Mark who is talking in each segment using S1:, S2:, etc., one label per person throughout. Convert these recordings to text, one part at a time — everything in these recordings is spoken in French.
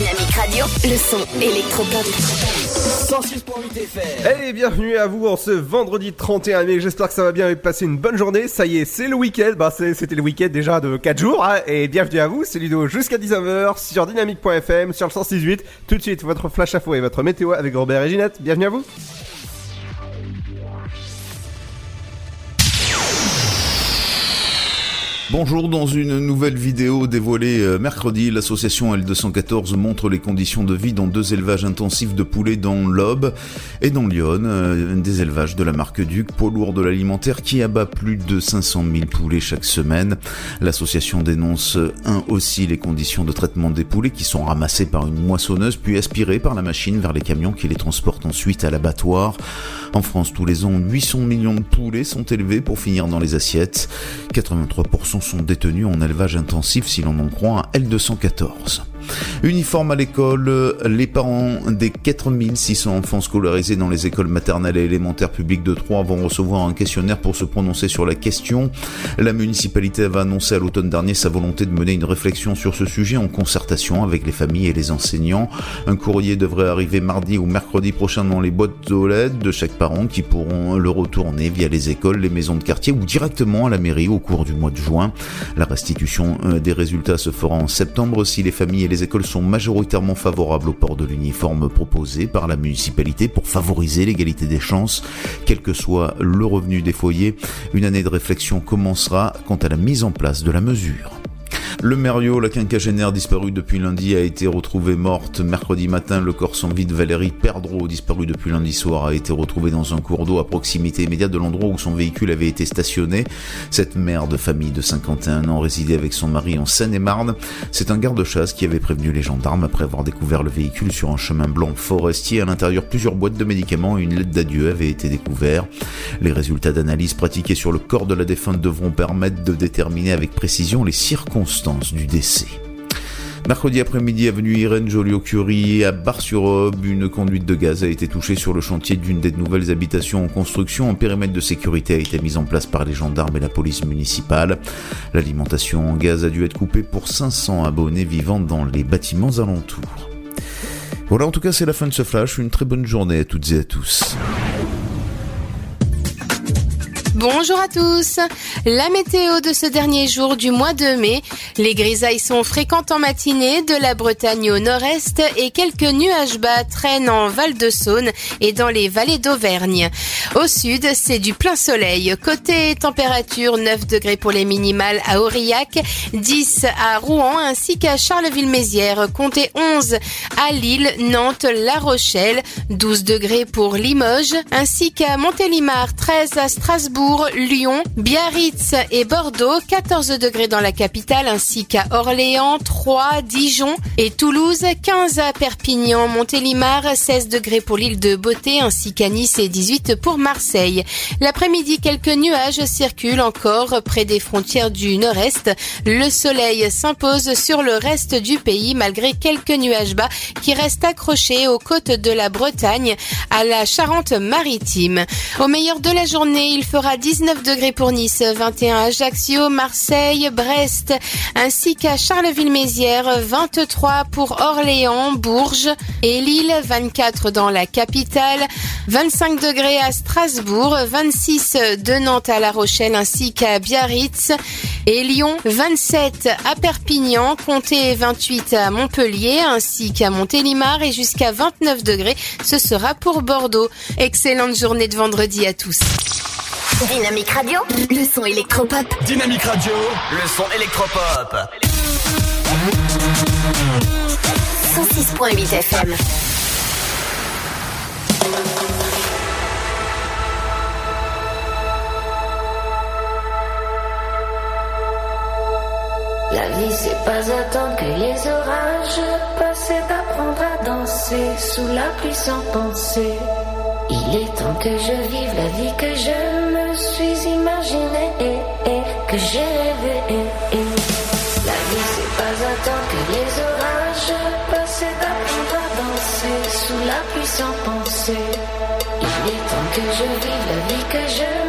S1: Dynamique Radio. Le son électropop.
S2: 106.8 FM.
S3: Hey, bienvenue à vous en ce vendredi 31 mai. J'espère que ça va bien et passer une bonne journée. Ça y est, c'est le week-end. Bah, c'était le week-end déjà de 4 jours. hein. Et bienvenue à vous. C'est Ludo jusqu'à 19h sur dynamique.fm sur le 168. Tout de suite, votre flash info et votre météo avec Robert et Ginette. Bienvenue à vous.
S4: Bonjour, dans une nouvelle vidéo dévoilée euh, mercredi, l'association L214 montre les conditions de vie dans deux élevages intensifs de poulets dans l'Aube et dans Lyon, euh, des élevages de la marque Duc, poids lourd de l'alimentaire qui abat plus de 500 000 poulets chaque semaine. L'association dénonce euh, un aussi les conditions de traitement des poulets qui sont ramassés par une moissonneuse puis aspirés par la machine vers les camions qui les transportent ensuite à l'abattoir. En France, tous les ans, 800 millions de poulets sont élevés pour finir dans les assiettes. 83% sont détenus en élevage intensif si l'on en croit un L214. Uniforme à l'école, les parents des 4600 enfants scolarisés dans les écoles maternelles et élémentaires publiques de Troyes vont recevoir un questionnaire pour se prononcer sur la question. La municipalité avait annoncé à l'automne dernier sa volonté de mener une réflexion sur ce sujet en concertation avec les familles et les enseignants. Un courrier devrait arriver mardi ou mercredi prochain dans les boîtes aux lettres de chaque parent qui pourront le retourner via les écoles, les maisons de quartier ou directement à la mairie au cours du mois de juin. La restitution euh, des résultats se fera en septembre si les familles et les écoles sont majoritairement favorables au port de l'uniforme proposé par la municipalité pour favoriser l'égalité des chances, quel que soit le revenu des foyers. Une année de réflexion commencera quant à la mise en place de la mesure. Le Mériot, la quinquagénaire disparue depuis lundi, a été retrouvée morte. Mercredi matin, le corps sans vie de Valérie Perdreau, disparue depuis lundi soir, a été retrouvé dans un cours d'eau à proximité immédiate de l'endroit où son véhicule avait été stationné. Cette mère de famille de 51 ans résidait avec son mari en Seine-et-Marne. C'est un garde-chasse qui avait prévenu les gendarmes après avoir découvert le véhicule sur un chemin blanc forestier. À l'intérieur, plusieurs boîtes de médicaments et une lettre d'adieu avaient été découverts. Les résultats d'analyse pratiqués sur le corps de la défunte devront permettre de déterminer avec précision les circonstances du décès. Mercredi après-midi, avenue Irène Joliot-Curie à Bar-sur-Aube, une conduite de gaz a été touchée sur le chantier d'une des nouvelles habitations en construction. Un périmètre de sécurité a été mis en place par les gendarmes et la police municipale. L'alimentation en gaz a dû être coupée pour 500 abonnés vivant dans les bâtiments alentours. Voilà, en tout cas, c'est la fin de ce flash. Une très bonne journée à toutes et à tous.
S5: Bonjour à tous. La météo de ce dernier jour du mois de mai. Les grisailles sont fréquentes en matinée de la Bretagne au nord-est et quelques nuages bas traînent en Val-de-Saône et dans les vallées d'Auvergne. Au sud, c'est du plein soleil. Côté température, 9 degrés pour les minimales à Aurillac, 10 à Rouen ainsi qu'à Charleville-Mézières. Comptez 11 à Lille, Nantes, La Rochelle, 12 degrés pour Limoges ainsi qu'à Montélimar, 13 à Strasbourg, Lyon, Biarritz et Bordeaux, 14 degrés dans la capitale ainsi qu'à Orléans, 3, Dijon et Toulouse, 15 à Perpignan, Montélimar, 16 degrés pour l'île de Beauté ainsi qu'à Nice et 18 pour Marseille. L'après-midi, quelques nuages circulent encore près des frontières du nord-est. Le soleil s'impose sur le reste du pays malgré quelques nuages bas qui restent accrochés aux côtes de la Bretagne à la Charente-Maritime. Au meilleur de la journée, il fera 19 degrés pour Nice, 21 à Ajaccio, Marseille, Brest, ainsi qu'à Charleville-Mézières, 23 pour Orléans, Bourges et Lille, 24 dans la capitale, 25 degrés à Strasbourg, 26 de Nantes à La Rochelle ainsi qu'à Biarritz et Lyon, 27 à Perpignan, comptez 28 à Montpellier ainsi qu'à Montélimar et jusqu'à 29 degrés, ce sera pour Bordeaux. Excellente journée de vendredi à tous.
S1: Dynamique Radio. Le son électropop.
S2: Dynamique Radio. Le son électropop.
S1: 106.8 FM.
S6: La vie c'est pas attendre que les orages passent, c'est apprendre à danser sous la pluie sans penser. Il est temps que je vive la vie que je me suis imaginée et, que j'ai rêvé. La vie c'est pas attendre que les orages passent, c'est apprendre à danser sous la pluie sans penser. Il est temps que je vive la vie que je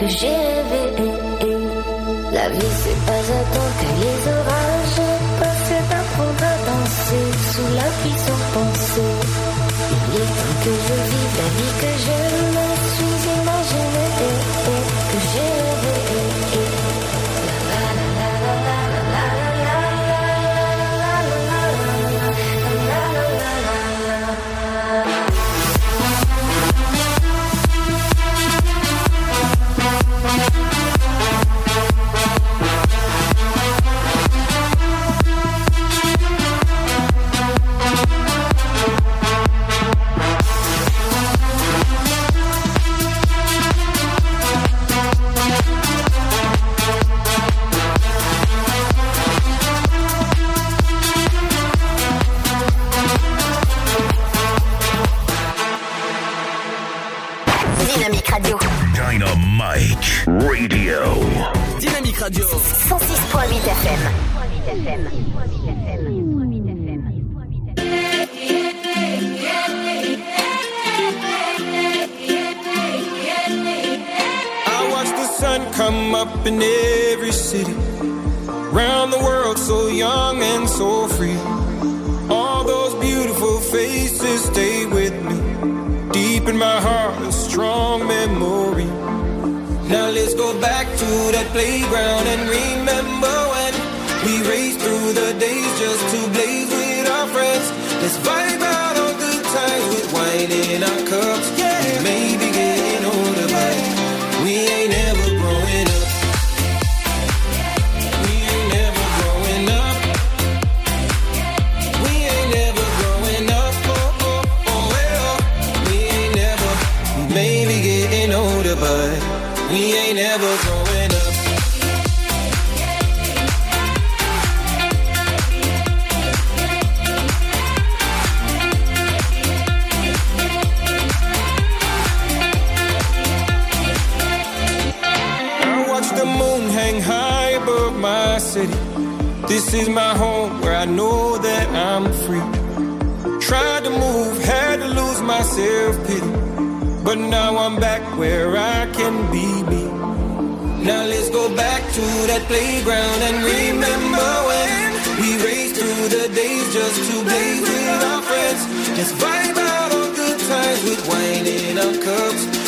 S6: que j'ai rêvé. La vie, c'est pas attendre que les
S7: orages passent, c'est d'apprendre à danser sous la pluie sans penser.
S8: Il est temps que je vive la vie que j'aime.
S2: radio.
S1: 106.8 FM.
S6: I watch the sun come up in every city. Round the world, so
S7: young and so free. All those beautiful
S6: faces stay with me. Deep in my heart, a strong memory
S7: go back to that playground and remember when we raced through the days just to blaze with our friends. This vibe. I'm free. Tried to move, had to lose my self pity. But now I'm back where I can be me. Now let's go back to that playground and remember when we raced through the days just to play with our friends. Just vibe out
S9: on good times with wine in our
S6: cups.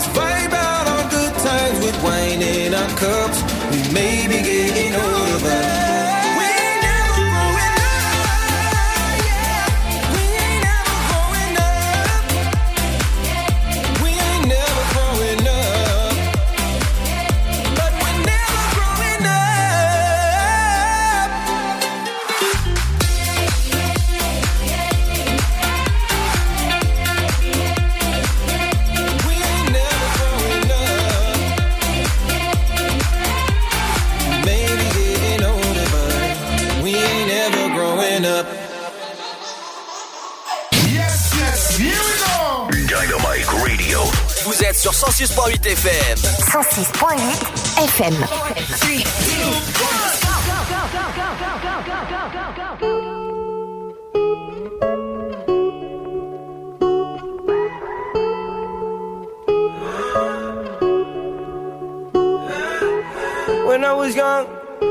S6: Friends. Let's vibe 106.8 FM.
S1: 106.8 FM.
S7: When I was young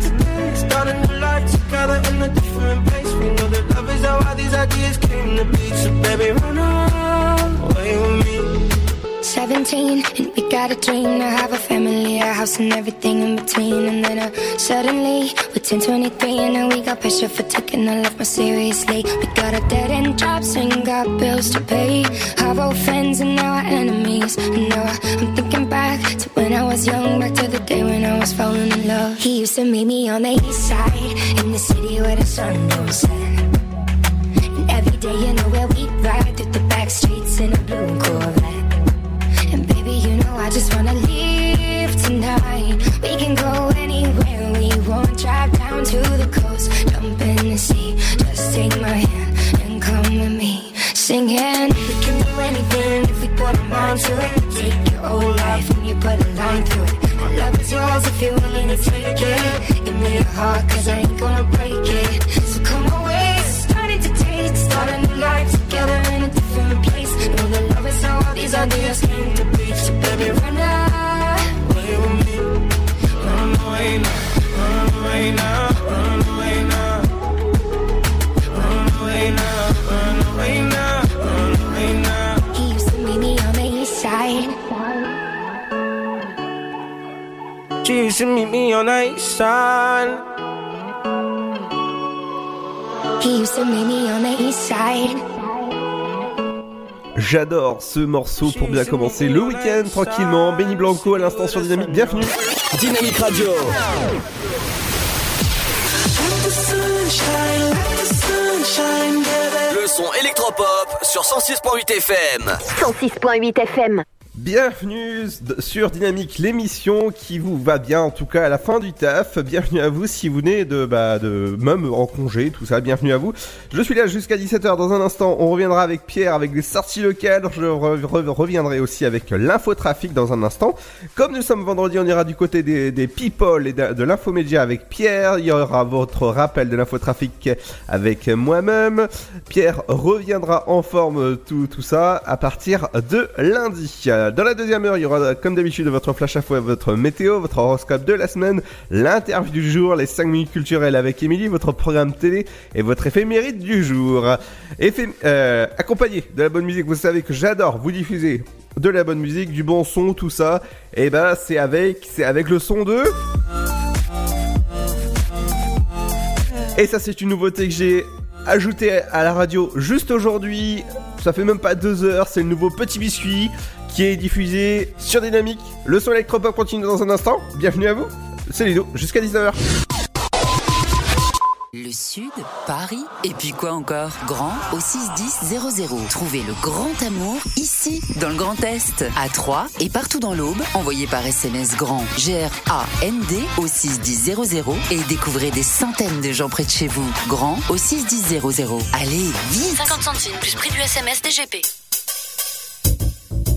S7: today, start a life together in a different place. We know that love is how all these ideas came to be. So baby, run away with me.
S10: 17 and we got a dream to have a family, a house and everything in between. And then uh, suddenly we're 10, 23 and now we got pressure for taking our life more seriously. We got a dead end jobs and got bills to pay. Our old friends and now our enemies. And now I- I'm thinking back to when I was young, back to the day when I was falling in love. He used to meet me on the east side in the city where the sun don't set. And every day, you know I just wanna leave tonight. We can go anywhere we want. Drive down to the coast, jump in the sea. Just take my hand and come with me, singing. We can do anything if we put our mind to it. Take your whole life and you put a line through it. My love is yours if you're willing to take it. Give me your heart, cause I ain't gonna break it. So come away, starting to taste, start a new life together in a different place. Know that love is all these ideas came to. So baby, run away with me.
S7: Run away now, run away now, run away now. Run away now, run away now, run away now.
S10: He used to meet me on the east side.
S7: She used to meet me on the east side.
S10: He used to meet me on the east side.
S3: J'adore ce morceau pour bien commencer le week-end tranquillement. Benny Blanco à l'instant sur Dynamique, bienvenue.
S6: Dynamique Radio. Le son électropop sur 106.8 FM.
S1: 106.8 FM.
S3: Bienvenue sur Dynamique, l'émission qui vous va bien, en tout cas à la fin du taf. Bienvenue à vous si vous venez de, bah, de même en congé, tout ça. Bienvenue à vous. Je suis là jusqu'à 17h. Dans un instant, on reviendra avec Pierre avec des sorties locales. Je re- re- reviendrai aussi avec l'infotrafic dans un instant. Comme nous sommes vendredi, on ira du côté des, people et de, de l'infomédia avec Pierre. Il y aura votre rappel de l'infotrafic avec moi-même. Pierre reviendra en forme tout, tout ça à partir de lundi. Dans la deuxième heure, il y aura comme d'habitude votre flash à fois, votre météo, votre horoscope de la semaine, l'interview du jour, les 5 minutes culturelles avec Émilie, votre programme télé et votre éphémérite du jour. Euh, accompagné de la bonne musique, vous savez que j'adore vous diffuser de la bonne musique, du bon son, tout ça. Et ben c'est avec, avec le son de. Et ça c'est une nouveauté que j'ai ajouté à la radio juste aujourd'hui. Ça fait même pas deux heures, c'est le nouveau Petit Biscuit qui est diffusé sur Dynamique. Le son électropop continue dans un instant. Bienvenue à vous, c'est Lido, jusqu'à 19h.
S11: Le Sud, Paris, et puis quoi encore? Grand au 61000. Trouvez le grand amour ici, dans le Grand Est, à Troyes et partout dans l'Aube. Envoyez par SMS grand G-R-A-N-D au 61000 et découvrez des centaines de gens près de chez vous. Grand au 61000. Allez, vite
S8: 50 centimes plus prix du SMS DGP.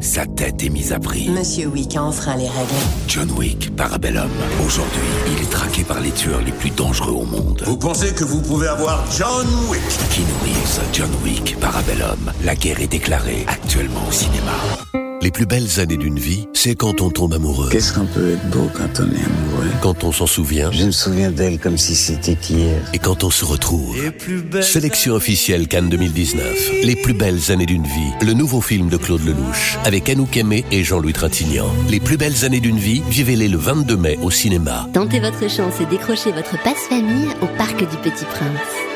S12: Sa tête est mise à prix.
S13: Monsieur Wick a enfreint les règles.
S12: John Wick, Parabellum. Aujourd'hui, il est traqué par les tueurs les plus dangereux au monde.
S14: Vous pensez que vous pouvez avoir John Wick?
S12: Keanu Reeves, John Wick, Parabellum. La guerre est déclarée actuellement au cinéma. Les plus belles années d'une vie, c'est quand on tombe amoureux.
S15: Qu'est-ce qu'on peut être beau quand on est amoureux?
S12: Quand on s'en souvient.
S15: Je me souviens d'elle comme si c'était hier.
S12: Et quand on se retrouve. Sélection officielle Cannes 2019. Les plus belles années d'une vie. Le nouveau film de Claude Lelouch. Avec Anouk Aimé et Jean-Louis Trintignant. Les plus belles années d'une vie, vivez-les le 22 mai au cinéma.
S16: Tentez votre chance et décrochez votre passe-famille au Parc du Petit Prince.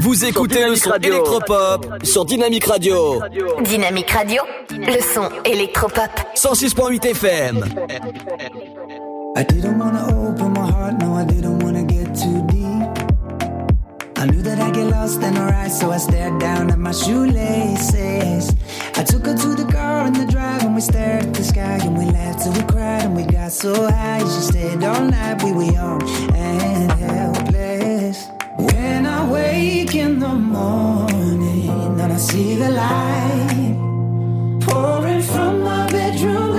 S2: Vous écoutez le son électropop sur Dynamique Radio.
S1: Dynamique Radio, le son électropop.
S2: 106.8 FM.
S17: I didn't wanna open my heart, no, I didn't wanna get too deep. I knew that I'd get lost in her eyes, so I stared down at my shoelaces. I took her to the car in the drive, and we stared at the sky, and we laughed till we cried, and we got so high. She stayed all night, we were young and helpless. Wake in the morning and I see the light pouring from my bedroom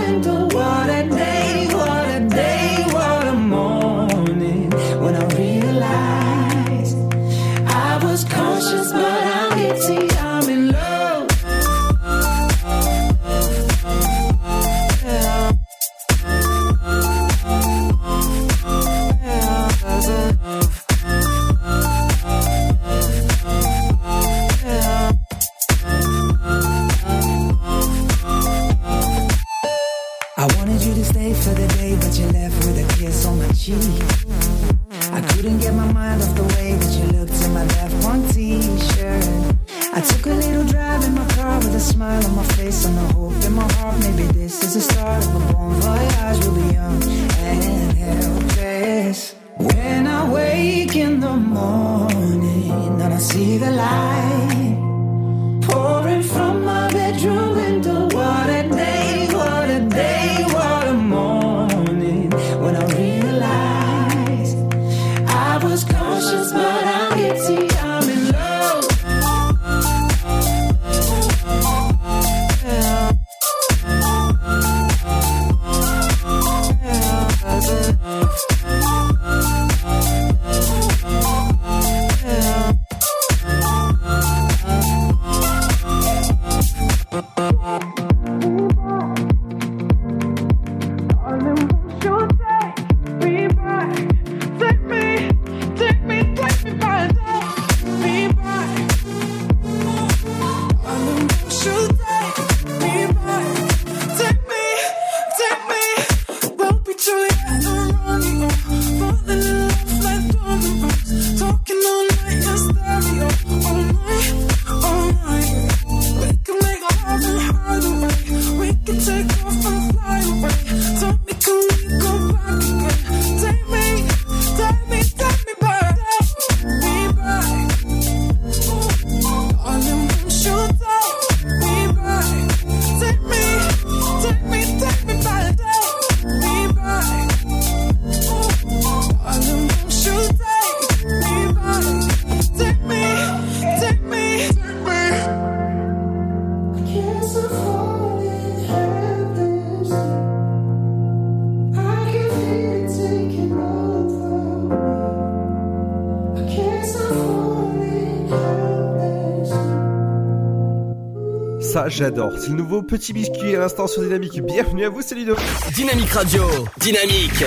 S3: j'adore. C'est le nouveau petit biscuit à l'instant sur Dynamique. Bienvenue à vous, c'est Ludo.
S2: Dynamique Radio. Dynamique.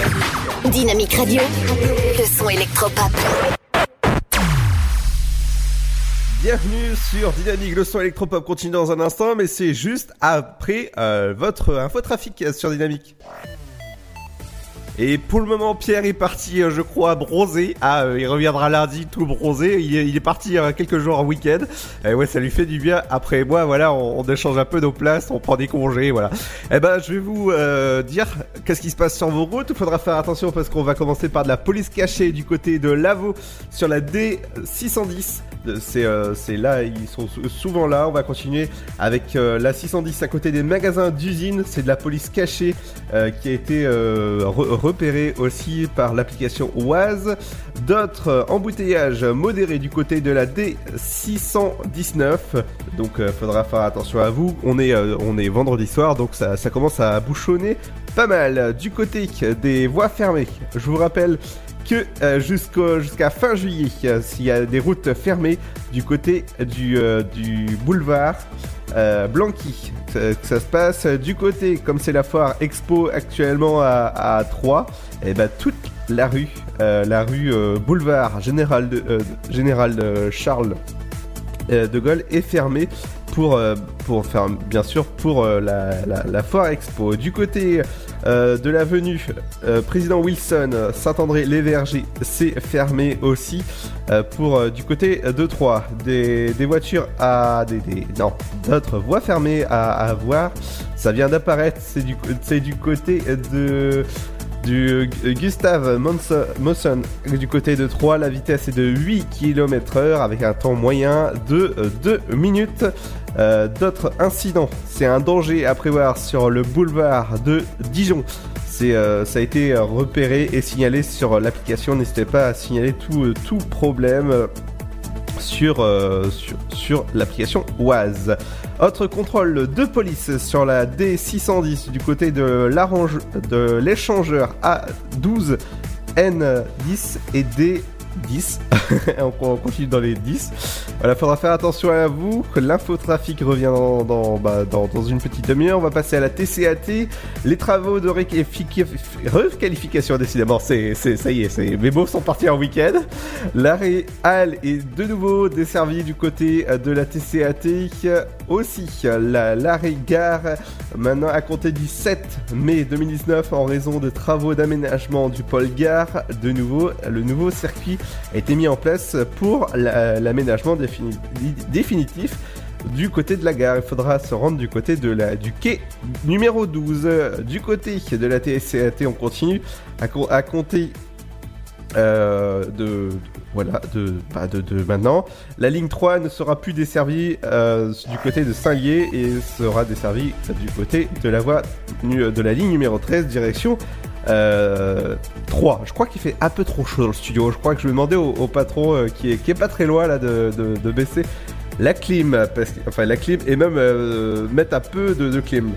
S18: Dynamique Radio. Le son électropop.
S3: Bienvenue sur Dynamique, le son électropop continue dans un instant, mais c'est juste après euh, votre infotrafic sur Dynamique. Et pour le moment, Pierre est parti, euh, je crois, bronzer. Ah, euh, il reviendra lundi tout bronzé. Il est, parti euh, quelques jours en week-end. Et ouais, ça lui fait du bien. Après moi, voilà, on, échange un peu nos places, on prend des congés, voilà. Eh ben, je vais vous dire qu'est-ce qui se passe sur vos routes. Il faudra faire attention parce qu'on va commencer par de la police cachée du côté de Lavaux sur la D610. C'est euh, c'est là, ils sont sou- souvent là. On va continuer avec euh, la 610 à côté des magasins d'usine. C'est de la police cachée euh, qui a été re- repérée aussi par l'application Oise. D'autres embouteillages modérés du côté de la D619. Donc faudra faire attention à vous. On est, on est vendredi soir, donc ça commence à bouchonner pas mal. Du côté des voies fermées, je vous rappelle que euh, jusqu'à fin juillet, euh, s'il y a des routes fermées du côté du, euh, boulevard Blanqui, ça se passe du côté, comme c'est la foire Expo actuellement à, à 3, et ben toute la rue, la rue boulevard Général de, Général Charles de Gaulle est fermée pour, pour faire bien sûr pour la foire expo. Du côté euh, de l'avenue euh, Président Wilson, euh, Saint-André-les-Vergers, c'est fermé aussi euh, pour du côté de Troyes. Des, voitures à des, des- non d'autres voies fermées à, à voir. Ça vient d'apparaître. C'est du côté de du euh, Gustave Monson, Mosson du côté de 3, la vitesse est de 8 km heure avec un temps moyen de euh, 2 minutes. Euh, D'autres incidents, c'est un danger à prévoir sur le boulevard de Dijon. Euh, ça a été euh, repéré et signalé sur l'application. N'hésitez pas à signaler tout, euh, problème euh, euh, sur, l'application Oise. Autre contrôle de police sur la D610 du côté de l'échangeur A12, N10 et D. 10. on continue dans les 10. Voilà, faudra faire attention à vous. L'infotrafic revient dans, bah, dans, dans, une petite demi-heure. On va passer à la TCAT. Les travaux de requalification, décidément, c'est, ça y est, mes mots sont partis en week-end. La Réal est de nouveau desservie du côté de la TCAT aussi, la- l'arrêt gare, maintenant à compter du 7 mai 2019, en raison de travaux d'aménagement du pôle gare, de nouveau, le nouveau circuit a été mis en place pour la- l'aménagement défini- définitif du côté de la gare. Il faudra se rendre du côté de la, du quai numéro 12. Du côté de la TSCAT, on continue à, co- à compter euh, de voilà de, bah, de, maintenant. La ligne 3 ne sera plus desservie euh, du côté de Saint-Lié et sera desservie du côté de la voie de la ligne numéro 13 direction euh, 3. Je crois qu'il fait un peu trop chaud dans le studio. Je crois que je vais demander au, patron euh, qui, est, qui est pas très loin là de baisser la clim, parce enfin la clim et même euh, mettre un peu de, clim.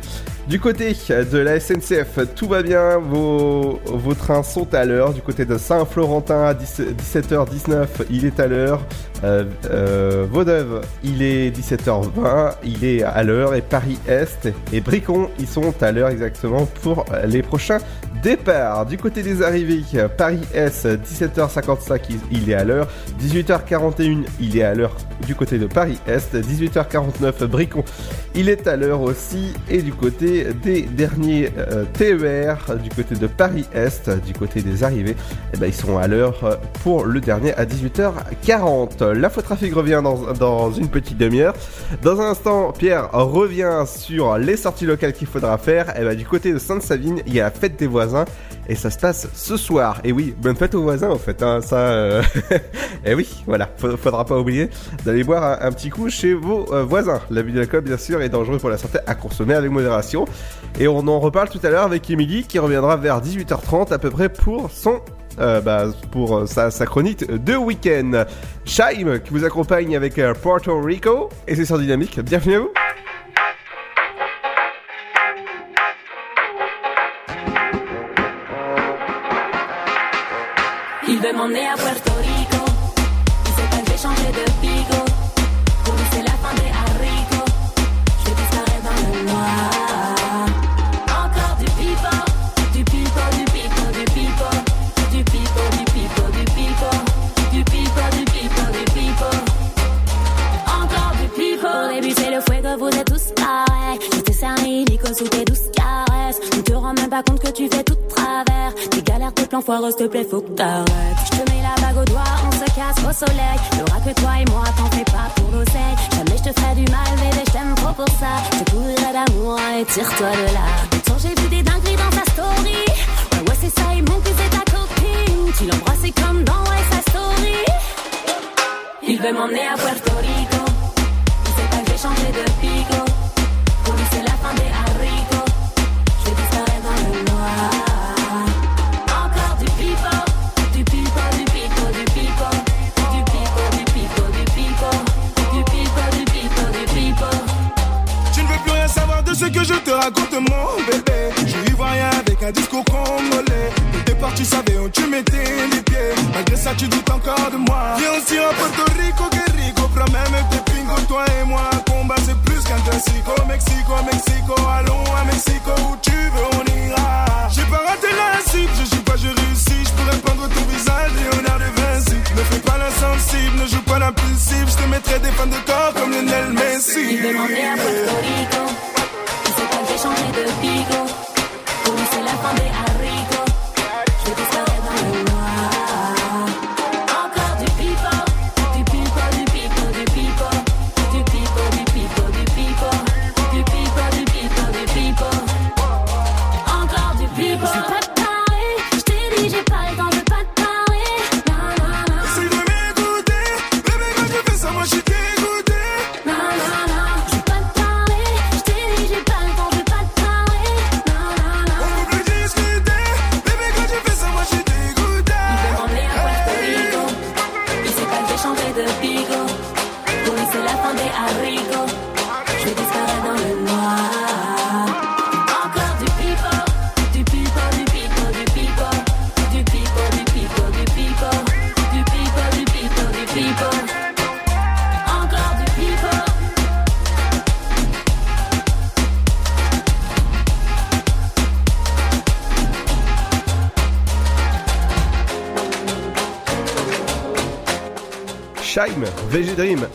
S3: Du côté de la SNCF, tout va bien, vos, trains sont à l'heure. Du côté de Saint-Florentin à 17h19, il est à l'heure. Euh, euh, il est 17h20, il est à l'heure. Et Paris-Est et Bricon, ils sont à l'heure exactement pour les prochains départs. Du côté des arrivées, Paris-Est, 17h55, il, est à l'heure. 18h41, il est à l'heure du côté de Paris-Est. 18h49, Bricon, il est à l'heure aussi. Et du côté des derniers euh, TER, du côté de Paris-Est, du côté des arrivées, eh ben, ils sont à l'heure pour le dernier à 18h40. L'infotrafic revient dans, une petite demi-heure. Dans un instant, Pierre revient sur les sorties locales qu'il faudra faire. Et ben, du côté de Sainte-Savine, il y a la fête des voisins. Et ça se passe ce soir. Et oui, bonne fête aux voisins en fait. hein, ça, euh, et oui, voilà. Faudra, pas oublier d'aller boire un, coup chez vos euh, voisins. L'abus d'alcool, bien sûr, est dangereux pour la santé à consommer avec modération. Et on en reparle tout à l'heure avec Emily qui reviendra vers 18h30 à peu près pour son euh, bah, pour euh, sa, chronique de week-end. Shaim qui vous accompagne avec euh, Puerto Rico et c'est sur Dynamique. Bienvenue à vous.
S19: Il veut à Puerto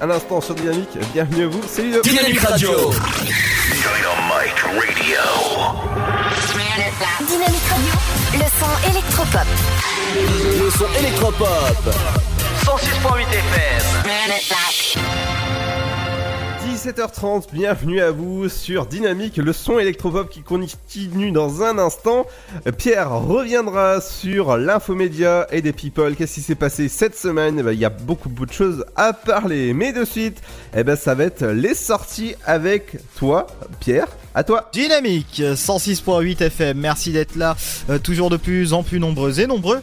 S19: à
S3: l'instant sur Dynamique, bienvenue à vous, c'est Ludo.
S2: Dynamique Radio.
S18: Dynamique Radio, le son électropop.
S2: Le son électropop.
S3: 17h30, bienvenue à vous sur Dynamique, le son électropop qui continue dans un instant. Pierre reviendra sur l'infomédia et des people. Qu'est-ce qui s'est passé cette semaine? Eh ben, Il y a beaucoup, beaucoup de choses à parler. Mais de suite, eh ben, ça va être les sorties avec toi, Pierre. À toi.
S20: Dynamique 106.8 FM, merci d'être là, euh, toujours de plus en plus nombreux et nombreux.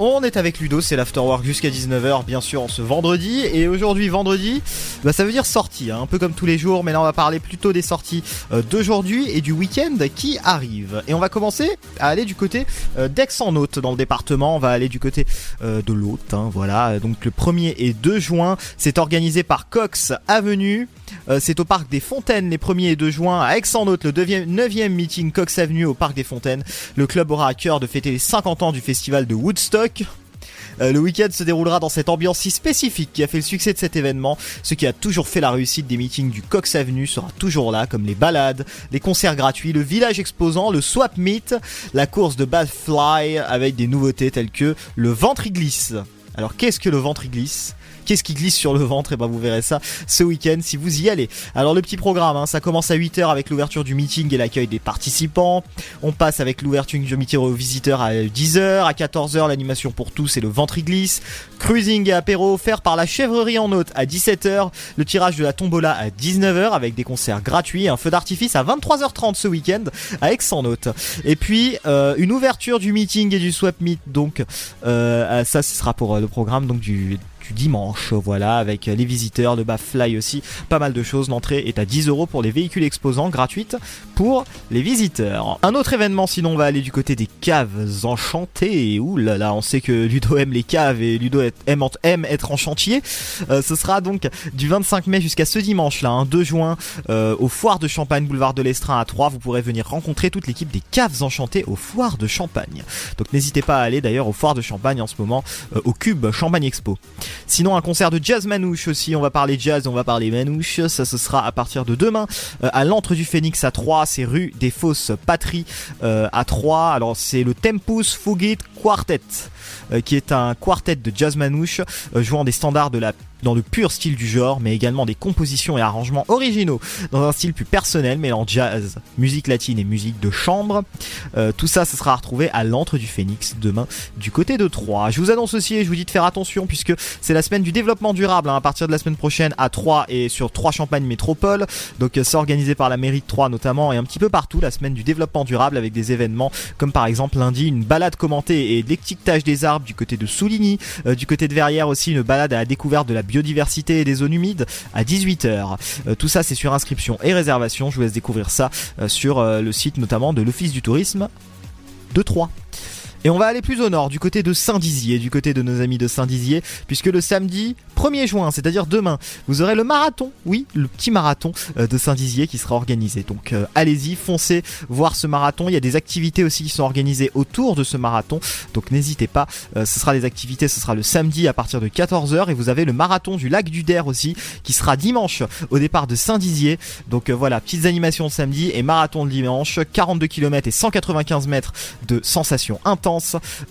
S20: On est avec Ludo, c'est l'afterwork jusqu'à 19h bien sûr ce vendredi et aujourd'hui vendredi bah, ça veut dire sortie, hein, un peu comme tous les jours mais là on va parler plutôt des sorties euh, d'aujourd'hui et du week-end qui arrive et on va commencer à aller du côté euh, d'Aix-en-Othe dans le département, on va aller du côté euh, de l'Othe, hein, voilà donc le 1er et 2 juin c'est organisé par Cox Avenue euh, c'est au parc des Fontaines les 1er et 2 juin à Aix-en-Othe, le 9e meeting Cox Avenue au parc des Fontaines. Le club aura à cœur de fêter les 50 ans du festival de Woodstock. Euh, le week-end se déroulera dans cette ambiance si spécifique qui a fait le succès de cet événement. Ce qui a toujours fait la réussite des meetings du Cox Avenue sera toujours là, comme les balades, les concerts gratuits, le village exposant, le swap meet, la course de bad fly avec des nouveautés telles que le ventriglisse. Alors qu'est-ce que le ventriglisse Qu'est-ce qui glisse sur le ventre? Et ben vous verrez ça ce week-end si vous y allez. Alors le petit programme, hein, ça commence à 8h avec l'ouverture du meeting et l'accueil des participants. On passe avec l'ouverture du meeting aux visiteurs à 10h. À 14h, l'animation pour tous et le ventriglisse. Cruising et apéro offert par la chèvrerie en hôte à 17h. Le tirage de la tombola à 19h avec des concerts gratuits. Un feu d'artifice à 23h30 ce week-end à Aix-en-Othe. Et puis euh, une ouverture du meeting et du swap meet. Donc euh, ça, ce sera pour euh, le programme donc du du dimanche, voilà, avec les visiteurs, le Fly aussi, pas mal de choses. L'entrée est à 10 euros pour les véhicules exposants, gratuite pour les visiteurs. Un autre événement, sinon on va aller du côté des caves enchantées. Ouh là là, on sait que Ludo aime les caves et Ludo aime, aime être en chantier. Euh, ce sera donc du 25 mai jusqu'à ce dimanche là, hein, 2 juin, euh, au Foire de Champagne, boulevard de l'Estrin à 3. Vous pourrez venir rencontrer toute l'équipe des caves enchantées au Foire de Champagne. Donc n'hésitez pas à aller d'ailleurs au Foire de Champagne en ce moment, euh, au Cube Champagne Expo. Sinon, un concert de jazz manouche aussi. On va parler jazz, on va parler manouche. Ça, ce sera à partir de demain euh, à l'Antre du Phénix à 3. C'est rue des Fosses Patries euh, à 3. Alors, c'est le Tempus Fugit Quartet. euh, qui est un quartet de jazz manouche jouant des standards de la dans le pur style du genre, mais également des compositions et arrangements originaux dans un style plus personnel, mêlant jazz, musique latine et musique de chambre. Euh, tout ça, ce sera à retrouver à l'Antre du Phénix demain du côté de Troyes. Je vous annonce aussi et je vous dis de faire attention puisque c'est la semaine du développement durable hein, à partir de la semaine prochaine à Troyes et sur Troyes Champagne Métropole. Donc euh, c'est organisé par la mairie de Troyes notamment et un petit peu partout la semaine du développement durable avec des événements comme par exemple lundi une balade commentée et l'étiquetage des arbres du côté de Souligny, Euh, du côté de Verrières aussi une balade à la découverte de la biodiversité et des zones humides à 18h. Euh, tout ça c'est sur inscription et réservation. Je vous laisse découvrir ça euh, sur euh, le site notamment de l'Office du tourisme de Troyes. Et on va aller plus au nord, du côté de Saint-Dizier, du côté de nos amis de Saint-Dizier, puisque le samedi 1er juin, c'est-à-dire demain, vous aurez le marathon, oui, le petit marathon euh, de Saint-Dizier qui sera organisé. Donc euh, allez-y, foncez voir ce marathon. Il y a des activités aussi qui sont organisées autour de ce marathon, donc n'hésitez pas. Euh, ce sera des activités, ce sera le samedi à partir de 14h, et vous avez le marathon du lac du Der aussi, qui sera dimanche au départ de Saint-Dizier. Donc voilà, petites animations le samedi et marathon le dimanche, 42 km et 195 mètres de sensations intenses.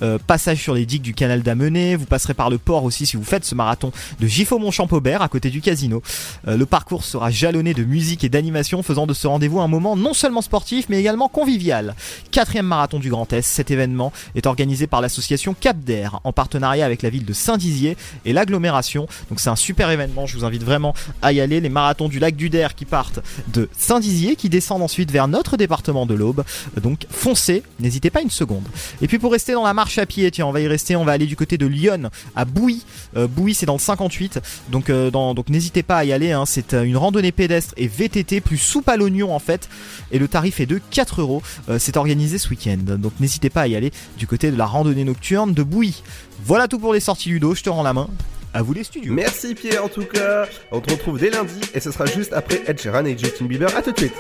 S20: Euh, passage sur les digues du canal d'Amenet. Vous passerez par le port aussi si vous faites ce marathon de Giffomont-Champaubert à côté du casino. Euh, le parcours sera jalonné de musique et d'animation faisant de ce rendez-vous un moment non seulement sportif mais également convivial. Quatrième marathon du Grand Est. Cet événement est organisé par l'association Cap d'Air en partenariat avec la ville de Saint-Dizier et l'agglomération. Donc c'est un super événement. Je vous invite vraiment à y aller. Les marathons du lac du Der qui partent de Saint-Dizier qui descendent ensuite vers notre département de l'Aube. Donc foncez, n'hésitez pas une seconde. Et puis pour rester dans la marche à pied, tiens, on va y rester, on va aller du côté de Lyon à Bouy. Euh, Bouy, c'est dans le 58, donc euh, dans- donc n'hésitez pas à y aller. hein. C'est euh, une randonnée pédestre et VTT plus soupe à l'oignon en fait, et le tarif est de 4 euros. C'est organisé ce week-end, donc n'hésitez pas à y aller du côté de la randonnée nocturne de Bouy. Voilà tout pour les sorties Ludo. Je te rends la main. À vous les studios.
S3: Merci Pierre en tout cas. On te retrouve dès lundi et ce sera juste après Ed Sheeran et Justin Bieber. À tout de suite.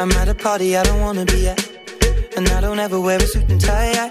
S17: I'm at a party I don't wanna be at. And I don't ever wear a suit and tie. I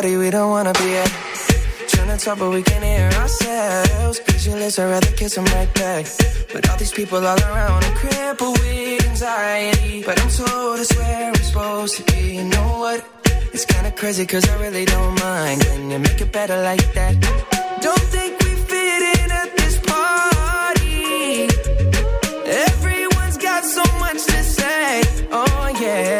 S17: party we don't wanna be at. Trying to talk, but we can't hear ourselves. Pictureless, I'd rather kiss them right back. But all these people all around, I'm crippled with anxiety. But I'm told it's where I'm supposed to be. You know what? It's kinda crazy, cause I really don't mind. Can you make it better like that? Don't think we fit in at this party. Everyone's got so much to say. Oh, yeah,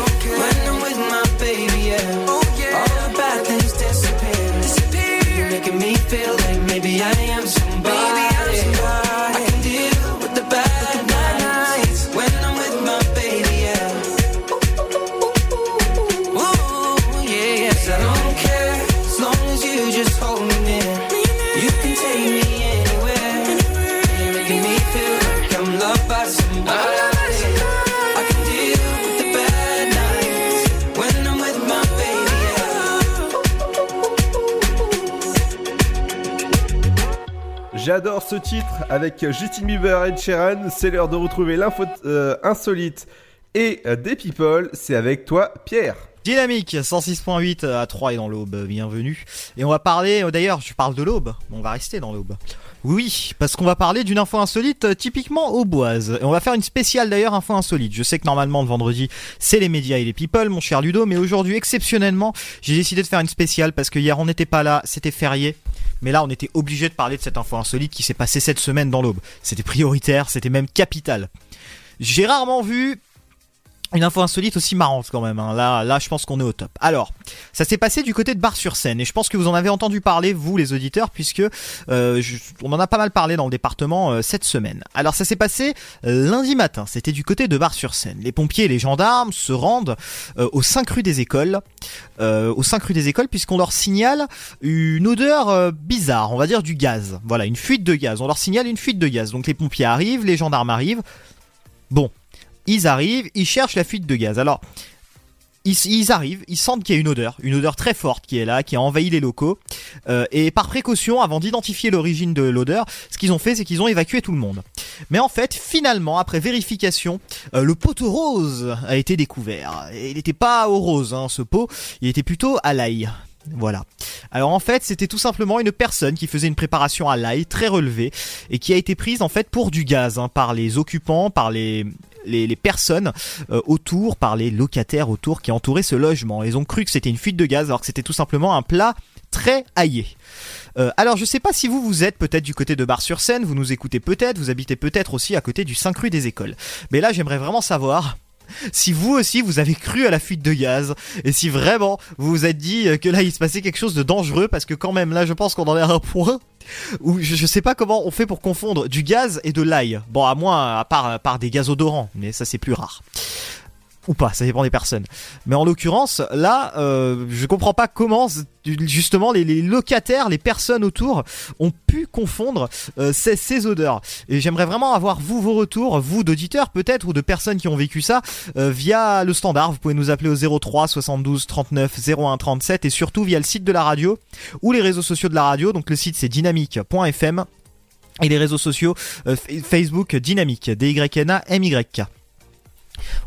S3: titre avec Justin Bieber et Sheeran. C'est l'heure de retrouver l'info euh, insolite et euh, des people. C'est avec toi, Pierre.
S20: Dynamique 106.8 à 3 et dans l'aube, bienvenue. Et on va parler, euh, d'ailleurs, je parle de l'aube, on va rester dans l'aube. Oui, parce qu'on va parler d'une info insolite euh, typiquement auboise. Et on va faire une spéciale d'ailleurs info insolite. Je sais que normalement le vendredi c'est les médias et les people, mon cher Ludo, mais aujourd'hui exceptionnellement j'ai décidé de faire une spéciale parce que hier on n'était pas là, c'était férié. Mais là on était obligé de parler de cette info insolite qui s'est passée cette semaine dans l'aube. C'était prioritaire, c'était même capital. J'ai rarement vu une info insolite aussi marrante quand même. hein. Là, là, je pense qu'on est au top. Alors, ça s'est passé du côté de Bar-sur-Seine et je pense que vous en avez entendu parler vous, les auditeurs, puisque euh, on en a pas mal parlé dans le département euh, cette semaine. Alors, ça s'est passé euh, lundi matin. C'était du côté de Bar-sur-Seine. Les pompiers et les gendarmes se rendent euh, aux 5 rues des écoles, aux 5 rues des écoles, puisqu'on leur signale une odeur bizarre, on va dire du gaz. Voilà, une fuite de gaz. On leur signale une fuite de gaz. Donc les pompiers arrivent, les gendarmes arrivent. Bon, ils arrivent, ils cherchent la fuite de gaz. Alors, ils, arrivent, ils sentent qu'il y a une odeur, une odeur très forte qui est là, qui a envahi les locaux. Euh, et par précaution, avant d'identifier l'origine de l'odeur, ce qu'ils ont fait, c'est qu'ils ont évacué tout le monde. Mais en fait, finalement, après vérification, euh, le pot au rose a été découvert. Et il n'était pas au rose, hein, ce pot, il était plutôt à l'ail. Voilà. Alors en fait, c'était tout simplement une personne qui faisait une préparation à l'ail très relevée et qui a été prise en fait pour du gaz hein, par les occupants, par les les, personnes euh, autour, par les locataires autour qui entouraient ce logement. Ils ont cru que c'était une fuite de gaz alors que c'était tout simplement un plat très haillé. Euh, alors je sais pas si vous vous êtes peut-être du côté de Bar-sur-Seine, vous nous écoutez peut-être, vous habitez peut-être aussi à côté du 5 rue des écoles. Mais là j'aimerais vraiment savoir si vous aussi vous avez cru à la fuite de gaz et si vraiment vous vous êtes dit que là il se passait quelque chose de dangereux parce que quand même là je pense qu'on en est à un point où je, je sais pas comment on fait pour confondre du gaz et de l'ail. Bon à moins à part, à part des gazodorants mais ça c'est plus rare. Ou pas, ça dépend des personnes. Mais en l'occurrence, là, euh, je comprends pas comment justement les, locataires, les personnes autour ont pu confondre euh, ces, odeurs. Et j'aimerais vraiment avoir vous vos retours, vous d'auditeurs peut-être ou de personnes qui ont vécu ça euh, via le standard. Vous pouvez nous appeler au 03 72 39 01 37 et surtout via le site de la radio ou les réseaux sociaux de la radio. Donc le site c'est dynamique.fm et les réseaux sociaux Facebook Dynamique D Y N A M Y K.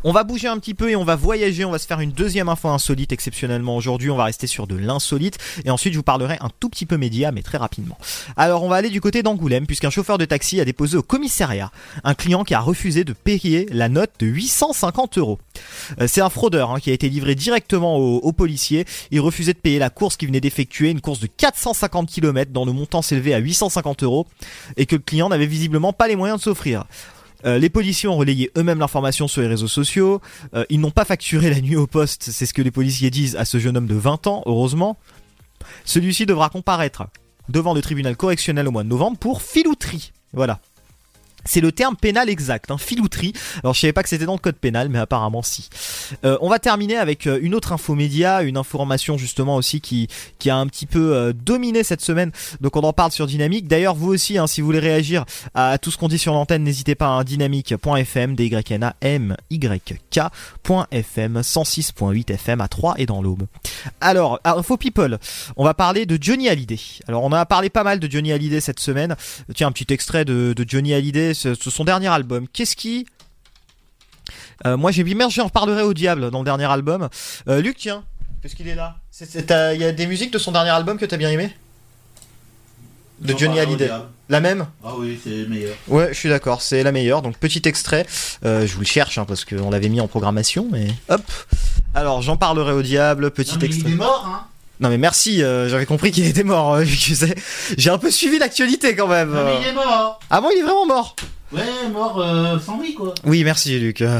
S20: On va bouger un petit peu et on va voyager, on va se faire une deuxième info insolite exceptionnellement aujourd'hui, on va rester sur de l'insolite et ensuite je vous parlerai un tout petit peu média mais très rapidement. Alors on va aller du côté d'Angoulême puisqu'un chauffeur de taxi a déposé au commissariat un client qui a refusé de payer la note de 850 euros. Euh, C'est un fraudeur hein, qui a été livré directement aux, aux policiers, il refusait de payer la course qu'il venait d'effectuer, une course de 450 km dont le montant s'élevait à 850 euros et que le client n'avait visiblement pas les moyens de s'offrir. Euh, les policiers ont relayé eux-mêmes l'information sur les réseaux sociaux. Euh, ils n'ont pas facturé la nuit au poste, c'est ce que les policiers disent à ce jeune homme de 20 ans, heureusement. Celui-ci devra comparaître devant le tribunal correctionnel au mois de novembre pour filouterie. Voilà. C'est le terme pénal exact, hein, filouterie. Alors je savais pas que c'était dans le code pénal, mais apparemment si. Euh, on va terminer avec euh, une autre info média, une information justement aussi qui, a un petit peu euh, dominé cette semaine. Donc on en parle sur Dynamique. D'ailleurs vous aussi, hein, si vous voulez réagir à tout ce qu'on dit sur l'antenne, n'hésitez pas à hein, dynamique.fm, d y n a m y k.fm, 106.8 FM à 3 et dans l'aube. Alors, info people, on va parler de Johnny Hallyday. Alors on a parlé pas mal de Johnny Hallyday cette semaine. Tiens, un petit extrait de Johnny Hallyday, ce- son dernier album. Qu'est-ce qui euh, moi j'ai merde, j'en reparlerai au diable dans le dernier album. Euh, Luc, tiens, qu'est-ce qu'il est là? Il y a des musiques de son dernier album que t'as bien aimé De Johnny
S21: parlerai
S20: Hallyday. La même?
S21: Ah oui, c'est le meilleur.
S20: Ouais, je suis d'accord, c'est la meilleure. Donc petit extrait, Euh, je vous le cherche hein, parce qu'on l'avait mis en programmation, mais hop. Alors j'en parlerai au diable, petit
S21: Non, mais
S20: extrait.
S21: il est mort, hein
S20: Non mais merci, euh, j'avais compris qu'il était mort, euh, vu que c'est- J'ai un peu suivi l'actualité quand même.
S21: Non, mais il est mort.
S20: Ah bon, il est vraiment mort?
S21: Ouais, mort euh, sans vie, quoi.
S20: Oui, merci Luc. Euh,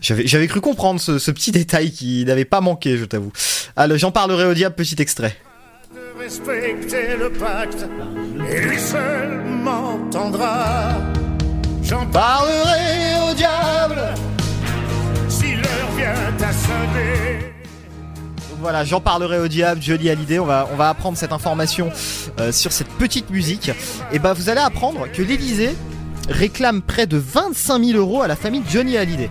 S20: J'avais, j'avais cru comprendre ce, ce petit détail qui n'avait pas manqué, je t'avoue. Alors, j'en parlerai au diable, petit extrait.
S22: Respecter le pacte, et lui seul m'entendra. J'en
S20: parlerai au diable
S22: si l'heure vient à sonner.
S20: Voilà, j'en parlerai au diable, Johnny Hallyday. On va, apprendre cette information euh, sur cette petite musique. Et bah, vous allez apprendre que l'Elysée réclame près de 25 000 euros à la famille Johnny Hallyday.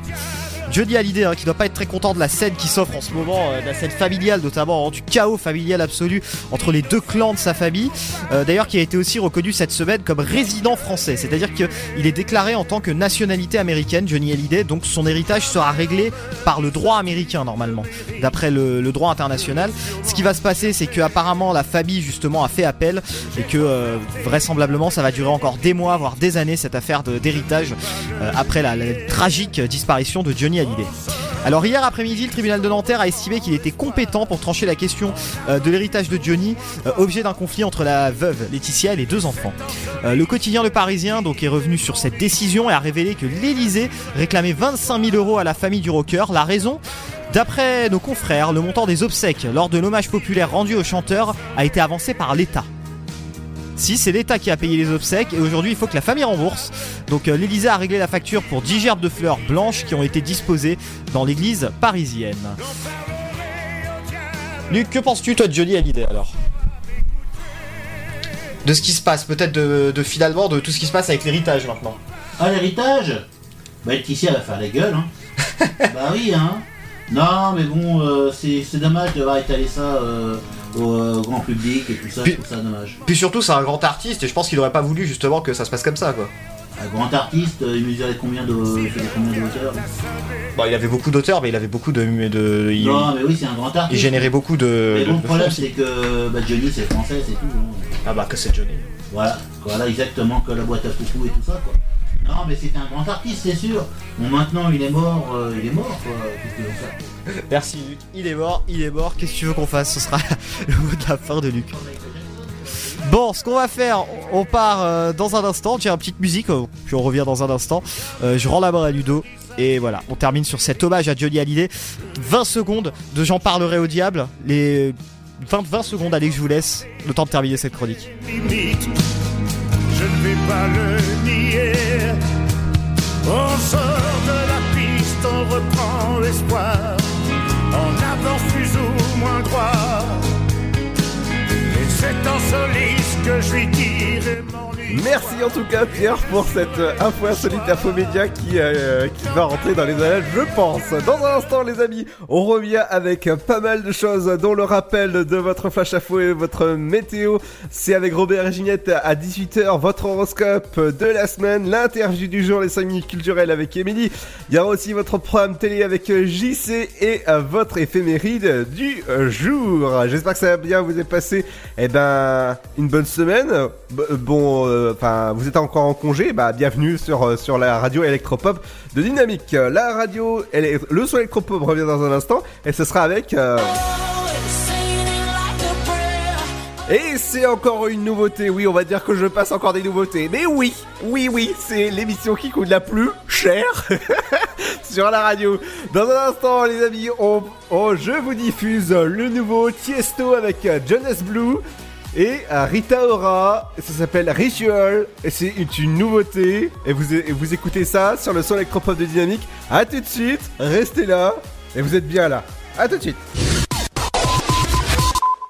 S20: Johnny Hallyday, hein, qui doit pas être très content de la scène qui s'offre en ce moment, euh, de la scène familiale, notamment hein, du chaos familial absolu entre les deux clans de sa famille. Euh, D'ailleurs, qui a été aussi reconnu cette semaine comme résident français, c'est-à-dire qu'il est déclaré en tant que nationalité américaine, Johnny Hallyday. Donc son héritage sera réglé par le droit américain normalement, d'après le, droit international. Ce qui va se passer, c'est que apparemment la famille justement a fait appel et que euh, vraisemblablement ça va durer encore des mois, voire des années cette affaire d'héritage après la, la tragique disparition de Johnny Alors hier après-midi, le tribunal de Nanterre a estimé qu'il était compétent pour trancher la question euh, de l'héritage de Johnny, euh, objet d'un conflit entre la veuve Laetitia et les deux enfants. Euh, le quotidien Le Parisien donc est revenu sur cette décision et a révélé que l'Élysée réclamait 25 000 euros à la famille du rocker. La raison? D'après nos confrères, le montant des obsèques lors de l'hommage populaire rendu au chanteur a été avancé par l'État. Si, c'est l'État qui a payé les obsèques et aujourd'hui il faut que la famille rembourse. Donc euh, l'Élysée a réglé la facture pour 10 gerbes de fleurs blanches qui ont été disposées dans l'église parisienne. Luc, que penses-tu toi de Johnny Hallyday alors? De ce qui se passe, peut-être de, de finalement de tout ce qui se passe avec l'héritage maintenant.
S21: Ah, l'héritage? Bah, Laetitia va faire la gueule, hein. bah oui, hein. Non, mais bon, euh, c'est c'est dommage d'avoir étalé ça euh, au euh, grand public et tout ça, je trouve ça dommage.
S20: Puis surtout c'est un grand artiste et je pense qu'il aurait pas voulu justement que ça se passe comme ça quoi.
S21: Un grand artiste, euh, il mesurait combien de, combien de
S20: Bon, il avait beaucoup d'auteurs, mais il avait beaucoup de. de il,
S21: Non, mais oui, c'est un grand artiste.
S20: il générait beaucoup de.
S21: Mais bon, le problème, c'est que bah, Johnny, c'est français, c'est tout. hein.
S20: Ah bah, que c'est Johnny.
S21: Voilà, voilà exactement que la boîte à coucou et tout ça, quoi. Non, mais c'était un grand artiste, c'est sûr. Bon, maintenant, il est mort, euh, il est mort, quoi. Ça
S20: Merci Luc. Il est mort, il est mort. Qu'est-ce que tu veux qu'on fasse? Ce sera le mot de la fin de Luc. Bon, ce qu'on va faire, on part euh, dans un instant. J'ai une petite musique, euh, puis on revient dans un instant. Je rends la main à Ludo. Et voilà, on termine sur cet hommage à Johnny Hallyday. 20 secondes de J'en parlerai au diable. Les 20, 20 secondes, allez, que je vous laisse. Le temps de terminer cette chronique.
S22: Je ne vais pas le nier. On sort de la piste, on reprend l'espoir, on avance plus ou moins droit. C'est en soliste que je lui dirai mon
S3: Merci en tout cas Pierre pour cette euh, info insolite info média qui, euh, qui va rentrer dans les annales je pense. Dans un instant les amis, on revient avec pas mal de choses dont le rappel de votre flash info et votre météo. C'est avec Robert et Ginette à 18h, votre horoscope de la semaine, l'interview du jour, les 5 minutes culturelles avec Émilie. Il y aura aussi votre programme télé avec JC et euh, votre éphéméride du jour. J'espère que ça va bien vous est passé eh ben, une bonne semaine. B- bon, euh, enfin, vous êtes encore en congé, bah, bienvenue sur, euh, sur la radio électropop de Dynamique. Euh, La radio, le son électropop revient dans un instant, et ce sera avec... euh, Et c'est encore une nouveauté, oui, on va dire que je passe encore des nouveautés. Mais oui, oui, oui, c'est l'émission qui coûte la plus chère sur la radio. Dans un instant, les amis, je vous diffuse le nouveau Tiesto avec Jonas Blue et Rita Ora. Ça s'appelle Ritual et c'est une, nouveauté. Et vous, et vous écoutez ça sur le son électropop de Dynamique. A tout de suite, restez là et vous êtes bien là. A tout de suite.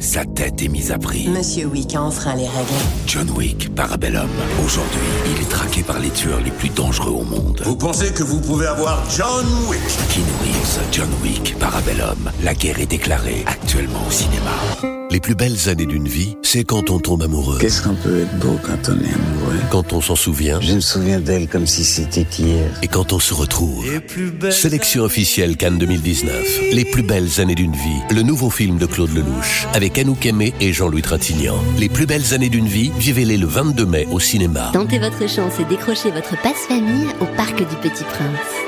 S12: Sa tête est mise à prix.
S13: Monsieur Wick a enfreint les règles.
S12: John Wick, Parabellum. Aujourd'hui, il est traqué par les tueurs les plus dangereux au monde.
S14: Vous pensez que vous pouvez avoir John Wick?
S12: Keanu Reeves, John Wick, Parabellum. La guerre est déclarée actuellement au cinéma. Les plus belles années d'une vie, c'est quand on tombe amoureux.
S15: Qu'est-ce qu'on peut être beau quand on est amoureux?
S12: Quand on s'en souvient.
S15: Je me souviens d'elle comme si c'était hier.
S12: Et quand on se retrouve. Sélection officielle Cannes 2019. Les plus belles années d'une vie. Le nouveau film de Claude Lelouch. Avec Anouk Aimé et Jean-Louis Trintignant. Les plus belles années d'une vie, vivez-les le 22 mai au cinéma.
S16: Tentez votre chance et décrochez votre passe-famille au Parc du Petit Prince.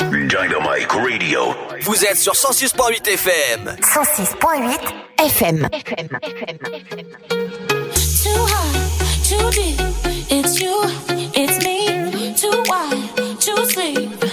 S2: Dynamite Radio. Vous êtes sur 106.8 FM.
S1: 106.8 FM.
S23: Too high, too deep. It's you, it's me. Too wide, too sleep.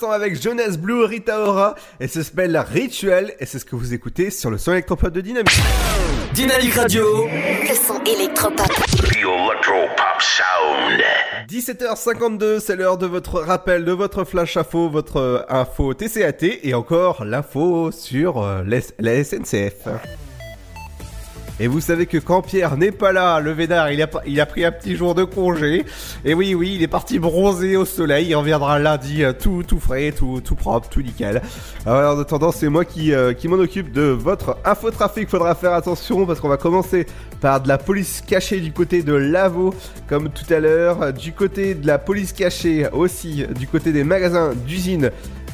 S3: L'instant avec Jonas Blue, Rita Ora et ça s'appelle Rituel et c'est ce que vous écoutez sur le son électropop de Dynamique.
S2: Dynamique Radio.
S1: Le son électropop.
S2: The Electro Pop Sound.
S3: 17h52, c'est l'heure de votre rappel, de votre flash info, votre euh, info TCAT et encore l'info sur euh, la SNCF. Et vous savez que quand Pierre n'est pas là, le Vénard, il a, pris un petit jour de congé. Et oui, oui, il est parti bronzer au soleil. Il reviendra lundi euh, tout, tout frais, tout, tout propre, tout nickel. Alors, en attendant, c'est moi qui, euh, qui m'en occupe de votre infotrafic. Faudra faire attention parce qu'on va commencer par de la police cachée du côté de Lavaux, comme tout à l'heure. Du côté de la police cachée aussi, du côté des magasins d'usine.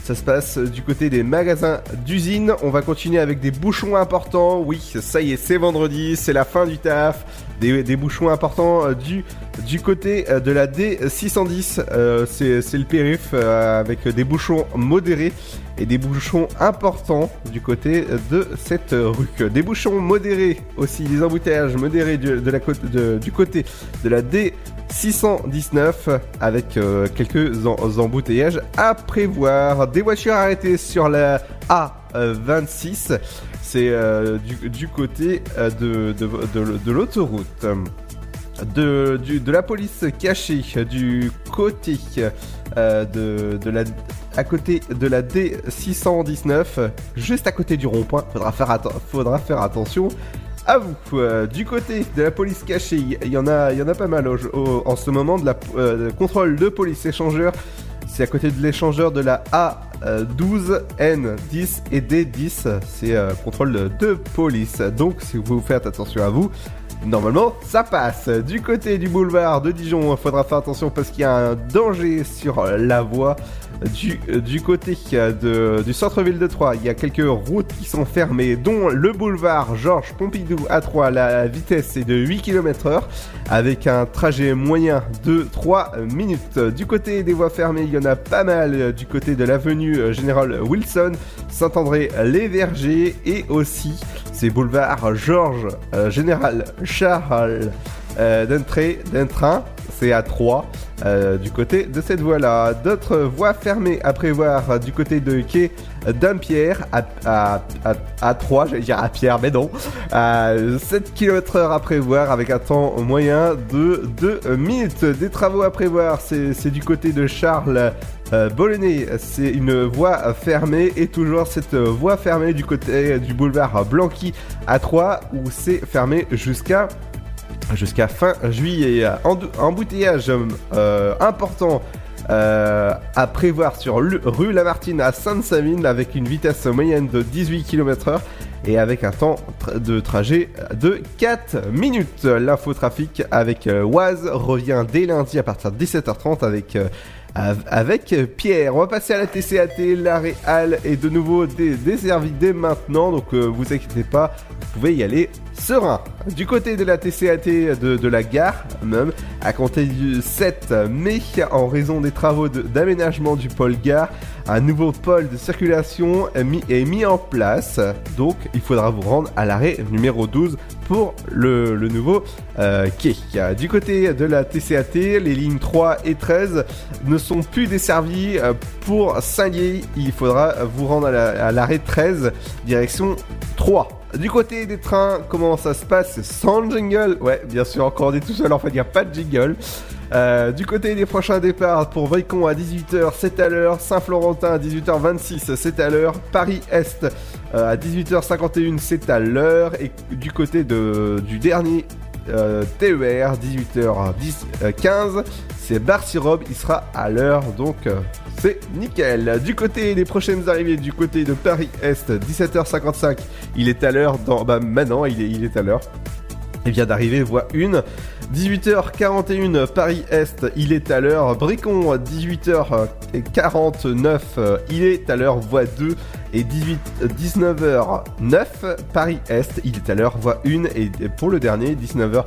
S3: Ça se passe du côté des magasins d'usine. On va continuer avec des bouchons importants. Oui, ça y est, c'est vendredi, c'est la fin du taf. Des, bouchons importants euh, du, côté euh, de la D610. Euh, c'est le périph avec des bouchons modérés et des bouchons importants du côté de cette rue. Des bouchons modérés aussi, des embouteillages modérés du, du côté de la D619 avec euh, quelques embouteillages à prévoir. Des voitures arrêtées sur la A26, c'est euh, du, côté euh, de, de, l'autoroute. De, du- de la police cachée du côté de, de la à côté de la D619 juste à côté du rond-point faudra faire, faudra faire attention à vous Euh, du côté de la police cachée il y en a pas mal en ce moment de euh, contrôle de police échangeur c'est à côté de l'échangeur de la A12, N10 et D10. C'est euh, contrôle de police. Donc, si vous faites attention à vous, normalement, ça passe. Du côté du boulevard de Dijon, il faudra faire attention parce qu'il y a un danger sur la voie. Du, côté du centre-ville de Troyes, il y a quelques routes qui sont fermées, dont le boulevard Georges Pompidou à Troyes. La vitesse est de 8 km heure avec un trajet moyen de 3 minutes. Du côté des voies fermées, il y en a pas mal du côté de l'avenue Général Wilson, Saint-André-les-Vergers et aussi ces boulevards Georges euh, Général Charles d'un train, c'est à 3 euh, du côté de cette voie-là. D'autres voies fermées à prévoir euh, du côté de quai d'Ampierre à, à, à, à 3, j'allais dire à Pierre, mais non, à 7 km heure à prévoir avec un temps moyen de 2 minutes. Des travaux à prévoir, c'est du côté de Charles euh, c'est une voie fermée et toujours cette voie fermée du côté du boulevard Blanqui à 3 où c'est fermé jusqu'à jusqu'à fin juillet. Embouteillage euh, important euh, à prévoir sur rue Lamartine à Sainte-Savine avec une vitesse moyenne de 18 km/h et avec un temps de trajet de 4 minutes. L'infotrafic avec euh, Oise revient dès lundi à partir de 17h30 avec av- avec Pierre. On va passer à la TCAT. La Réal est de nouveau desservie dès maintenant, donc euh, vous inquiétez pas, vous pouvez y aller serein. Du côté de la TCAT de, la gare, même, à compter du 7 mai, en raison des travaux d'aménagement du pôle gare, un nouveau pôle de circulation est mis, en place. Donc, il faudra vous rendre à l'arrêt numéro 12 pour le, nouveau euh, quai. Du côté de la TCAT, les lignes 3 et 13 ne sont plus desservies euh, pour Saint-Lié. Il faudra vous rendre à la- à l'arrêt 13, direction 3. Du côté des trains, comment ça se passe? Sans jingle? Ouais, bien sûr, encore est tout seul, en fait, il n'y a pas de jingle. Euh, du côté des prochains départs, pour Vricon à 18h, c'est à l'heure. Saint-Florentin à 18h26, c'est à l'heure. Paris-Est euh, à 18h51, c'est à l'heure. Et du côté du dernier euh, TER, 18h15, c'est Bar-Sirob, il sera à l'heure, donc c'est nickel. Du côté des prochaines arrivées, du côté de Paris-Est, 17h55, il est à l'heure, dans, bah maintenant il est, il est à l'heure. Il vient d'arriver, voie 1. 18h41, Paris-Est, il est à l'heure. Bricon, 18h49, euh, il est à l'heure, voie 2. Et 18, 19h09, Paris-Est, il est à l'heure, voie 1. Et pour le dernier, 19h.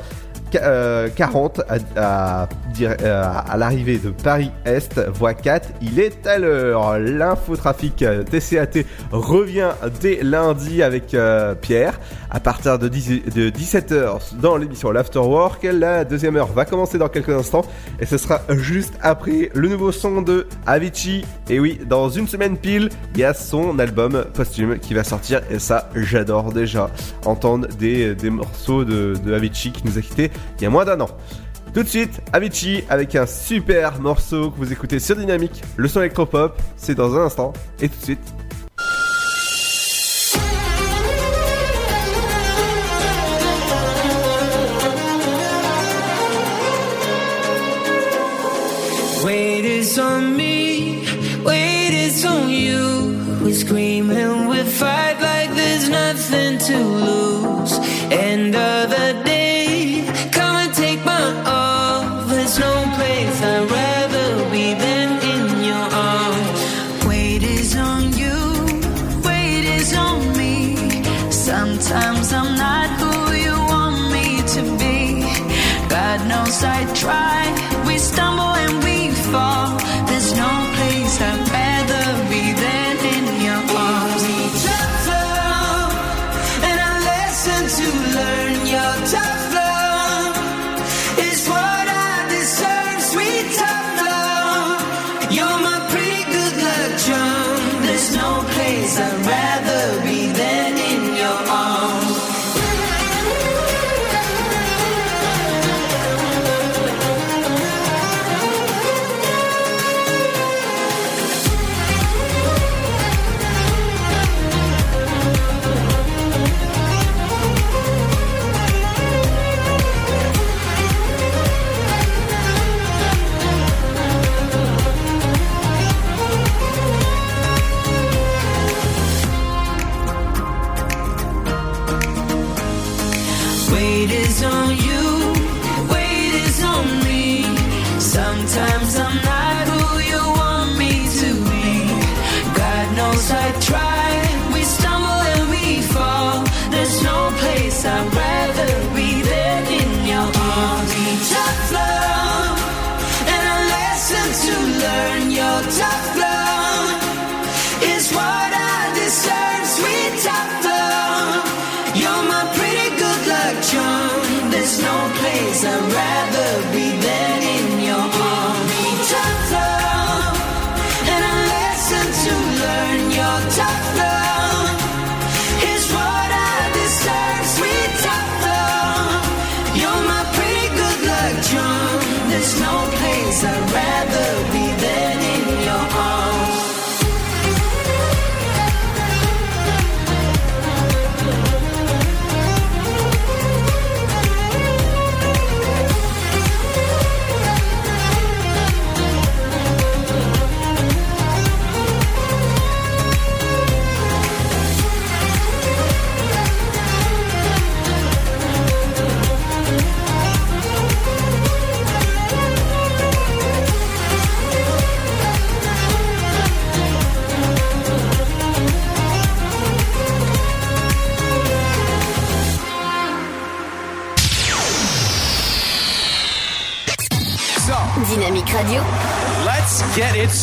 S3: 40 à, à, dire- euh, à l'arrivée de Paris-Est, voie 4, il est à l'heure. L'infotrafic euh, TCAT revient dès lundi avec euh, Pierre à partir de, 10 de 17h dans l'émission L'Afterwork. La deuxième heure va commencer dans quelques instants et ce sera juste après le nouveau son de Avicii. Et oui, dans une semaine pile, il y a son album posthume qui va sortir et ça, j'adore déjà entendre des, des morceaux de, de Avicii qui nous a quittés il y a moins d'un an. Tout de suite, Avicii avec un super morceau que vous écoutez sur Dynamique, le son électropop, c'est dans un instant, et tout de suite.
S17: Wait is on me, wait on you. We scream and we fight like there's nothing to lose.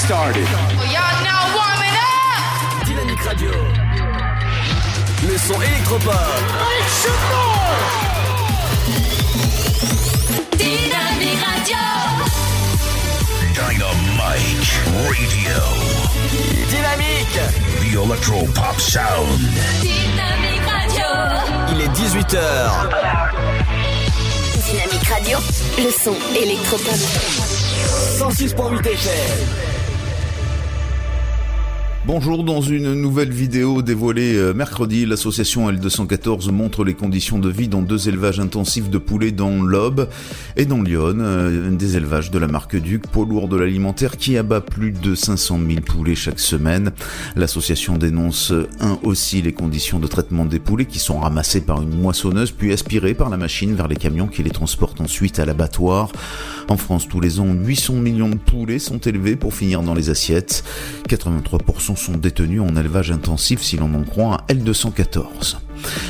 S24: Started.
S17: Y'all now warming up!
S2: Dynamique Radio. Le son électropop.
S17: Dynamique Radio!
S14: Dynamite Radio.
S2: Dynamique.
S14: The Electro Pop Sound.
S17: Dynamique Radio!
S2: Il est 18h.
S18: Dynamique Radio, le son électropop.
S2: 106.8 FM.
S4: Bonjour, dans une nouvelle vidéo dévoilée euh, mercredi, l'association L214 montre les conditions de vie dans deux élevages intensifs de poulets dans l'Aube et dans Lyon, euh, des élevages de la marque Duc, poids lourd de l'alimentaire qui abat plus de 500 000 poulets chaque semaine. L'association dénonce euh, un aussi les conditions de traitement des poulets qui sont ramassés par une moissonneuse puis aspirés par la machine vers les camions qui les transportent ensuite à l'abattoir. En France, tous les ans, 800 millions de poulets sont élevés pour finir dans les assiettes. 83% sont détenus en élevage intensif si l'on en croit à L214.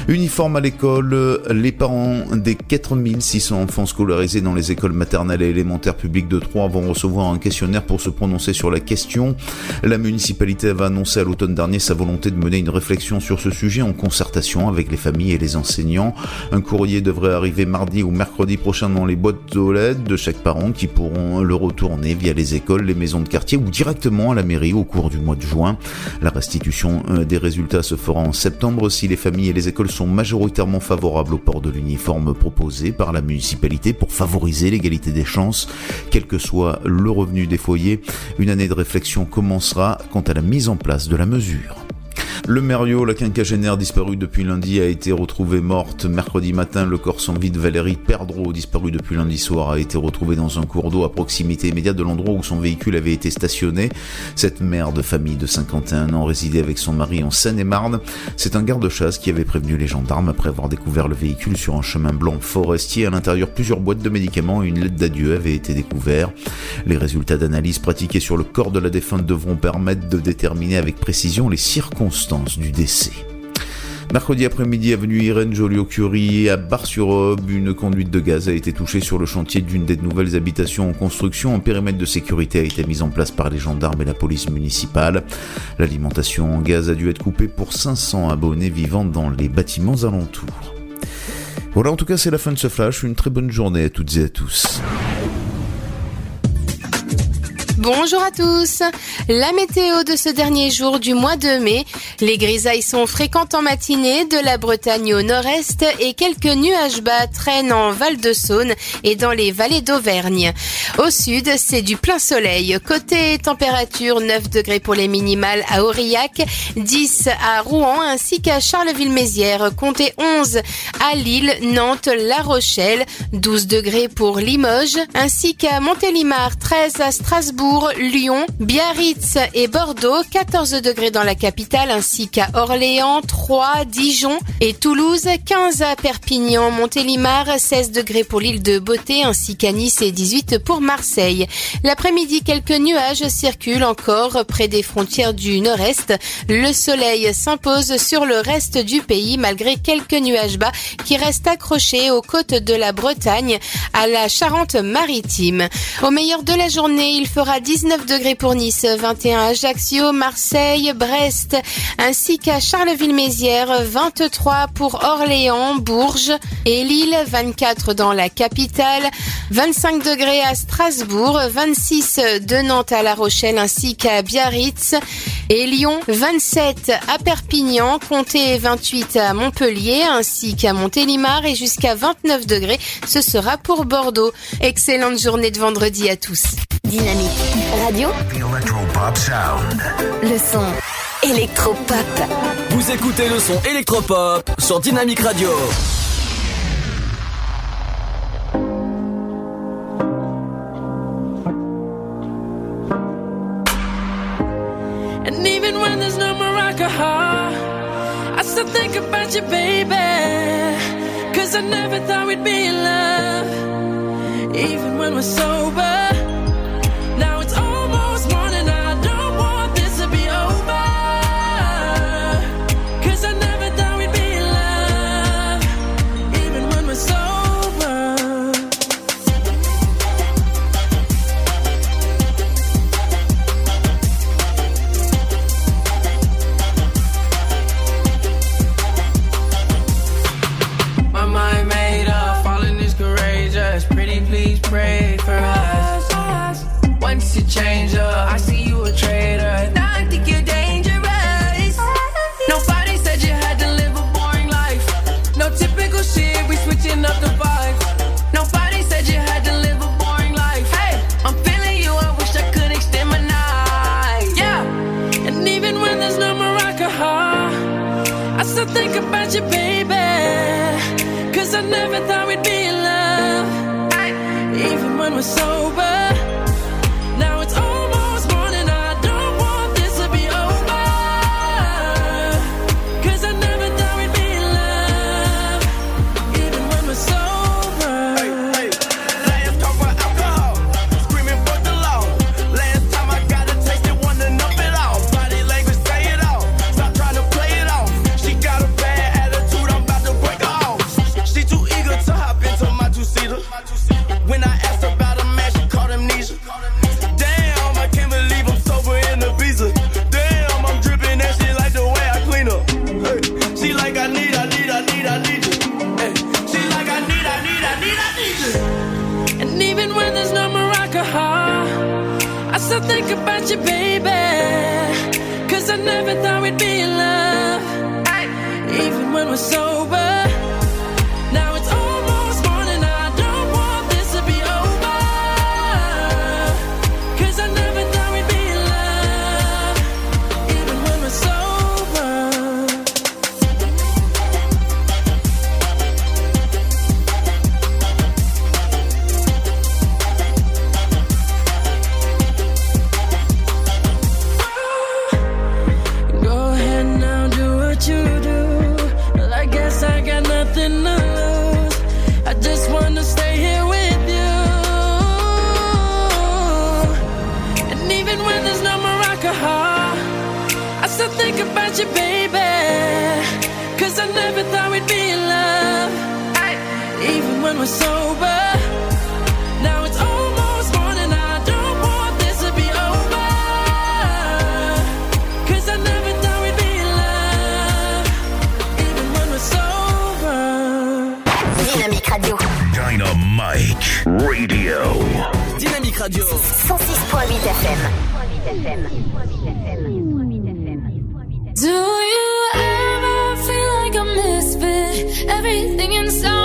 S4: Uniforme à l'école, les parents des 4600 enfants scolarisés dans les écoles maternelles et élémentaires publiques de Troyes vont recevoir un questionnaire pour se prononcer sur la question. La municipalité avait annoncé à l'automne dernier sa volonté de mener une réflexion sur ce sujet en concertation avec les familles et les enseignants. Un courrier devrait arriver mardi ou mercredi prochain dans les boîtes aux lettres de chaque parent qui pourront le retourner via les écoles, les maisons de quartier ou directement à la mairie au cours du mois de juin. La restitution euh, des résultats se fera en septembre si les familles et les écoles sont majoritairement favorables au port de l'uniforme proposé par la municipalité pour favoriser l'égalité des chances, quel que soit le revenu des foyers. Une année de réflexion commencera quant à la mise en place de la mesure. Le Merio, la quinquagénaire disparue depuis lundi, a été retrouvée morte mercredi matin. Le corps sans vie de Valérie Perdreau, disparu depuis lundi soir, a été retrouvé dans un cours d'eau à proximité immédiate de l'endroit où son véhicule avait été stationné. Cette mère de famille de 51 ans résidait avec son mari en Seine-et-Marne. C'est un garde-chasse qui avait prévenu les gendarmes après avoir découvert le véhicule sur un chemin blanc forestier. À l'intérieur, plusieurs boîtes de médicaments et une lettre d'adieu avaient été découverts. Les résultats d'analyse pratiqués sur le corps de la défunte devront permettre de déterminer avec précision les circonstances du décès. Mercredi après-midi, avenue Irène Joliot-Curie à Bar-sur-Aube, une conduite de gaz a été touchée sur le chantier d'une des nouvelles habitations en construction. Un périmètre de sécurité a été mis en place par les gendarmes et la police municipale. L'alimentation en gaz a dû être coupée pour 500 abonnés vivant dans les bâtiments alentours. Voilà, en tout cas, c'est la fin de ce flash. Une très bonne journée à toutes et à tous.
S5: Bonjour à tous. La météo de ce dernier jour du mois de mai. Les grisailles sont fréquentes en matinée de la Bretagne au nord-est et quelques nuages bas traînent en Val-de-Saône et dans les vallées d'Auvergne. Au sud, c'est du plein soleil. Côté température, 9 degrés pour les minimales à Aurillac, 10 à Rouen ainsi qu'à Charleville-Mézières, comptez 11 à Lille, Nantes, La Rochelle, 12 degrés pour Limoges ainsi qu'à Montélimar, 13 à Strasbourg, Lyon, Biarritz et Bordeaux, 14 degrés dans la capitale ainsi qu'à Orléans, 3, Dijon et Toulouse, 15 à Perpignan, Montélimar, 16 degrés pour l'île de Beauté ainsi qu'à Nice et 18 pour Marseille. L'après-midi, quelques nuages circulent encore près des frontières du nord-est. Le soleil s'impose sur le reste du pays malgré quelques nuages bas qui restent accrochés aux côtes de la Bretagne à la Charente-Maritime. Au meilleur de la journée, il fera 19 degrés pour Nice, 21 à Ajaccio, Marseille, Brest, ainsi qu'à Charleville-Mézières, 23 pour Orléans, Bourges et Lille, 24 dans la capitale, 25 degrés à Strasbourg, 26 de Nantes à La Rochelle ainsi qu'à Biarritz et Lyon, 27 à Perpignan, comptez 28 à Montpellier ainsi qu'à Montélimar et jusqu'à 29 degrés, ce sera pour Bordeaux. Excellente journée de vendredi à tous.
S18: Dynamique Radio,
S14: The Electropop Sound.
S18: le son électropop.
S2: Vous écoutez le son électropop sur Dynamique Radio.
S25: And even when there's no Morocco, I still think about you, baby. Cause I never thought we'd be in love. Even when we're sober. We're sober. We'd be in love, even when we're
S18: so radio. 106.8 FM.
S23: Do you ever feel like a misfit? Everything inside.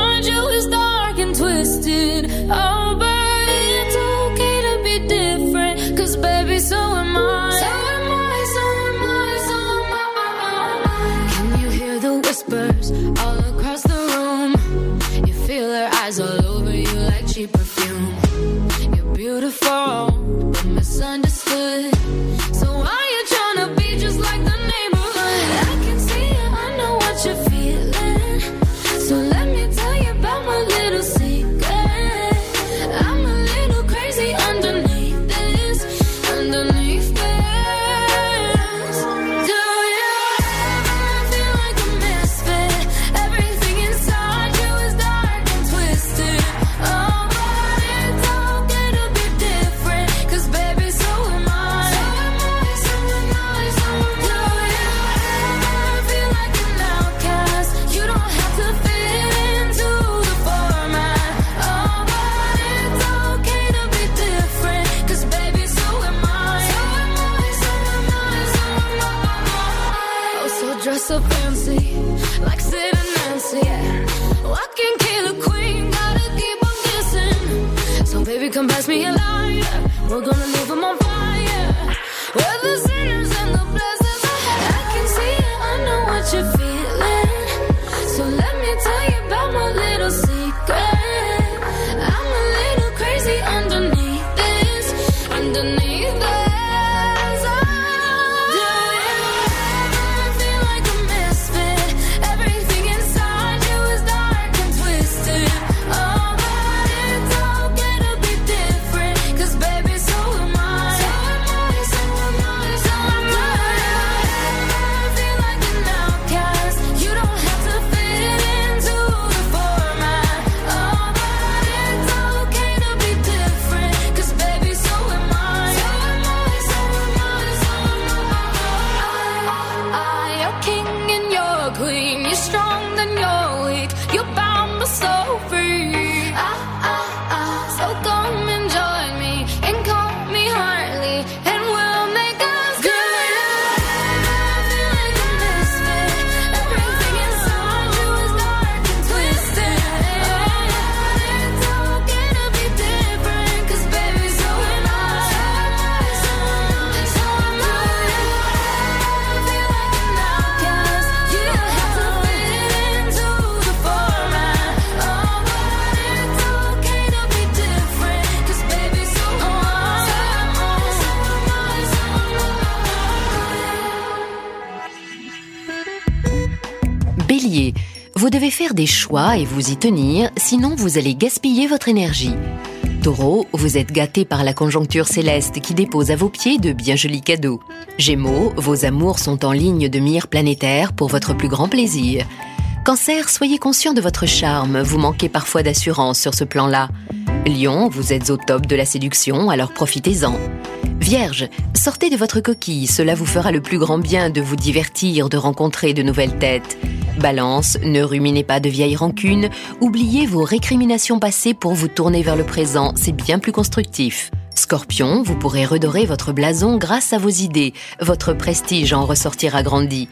S26: des choix et vous y tenir, sinon vous allez gaspiller votre énergie. Taureau, vous êtes gâté par la conjoncture céleste qui dépose à vos pieds de bien jolis cadeaux. Gémeaux, vos amours sont en ligne de mire planétaire pour votre plus grand plaisir. Cancer, soyez conscient de votre charme, vous manquez parfois d'assurance sur ce plan-là. Lion, vous êtes au top de la séduction, alors profitez-en. Vierge, sortez de votre coquille, cela vous fera le plus grand bien de vous divertir, de rencontrer de nouvelles têtes. Balance, ne ruminez pas de vieilles rancunes, oubliez vos récriminations passées pour vous tourner vers le présent, c'est bien plus constructif. Scorpion, vous pourrez redorer votre blason grâce à vos idées, votre prestige en ressortira grandi.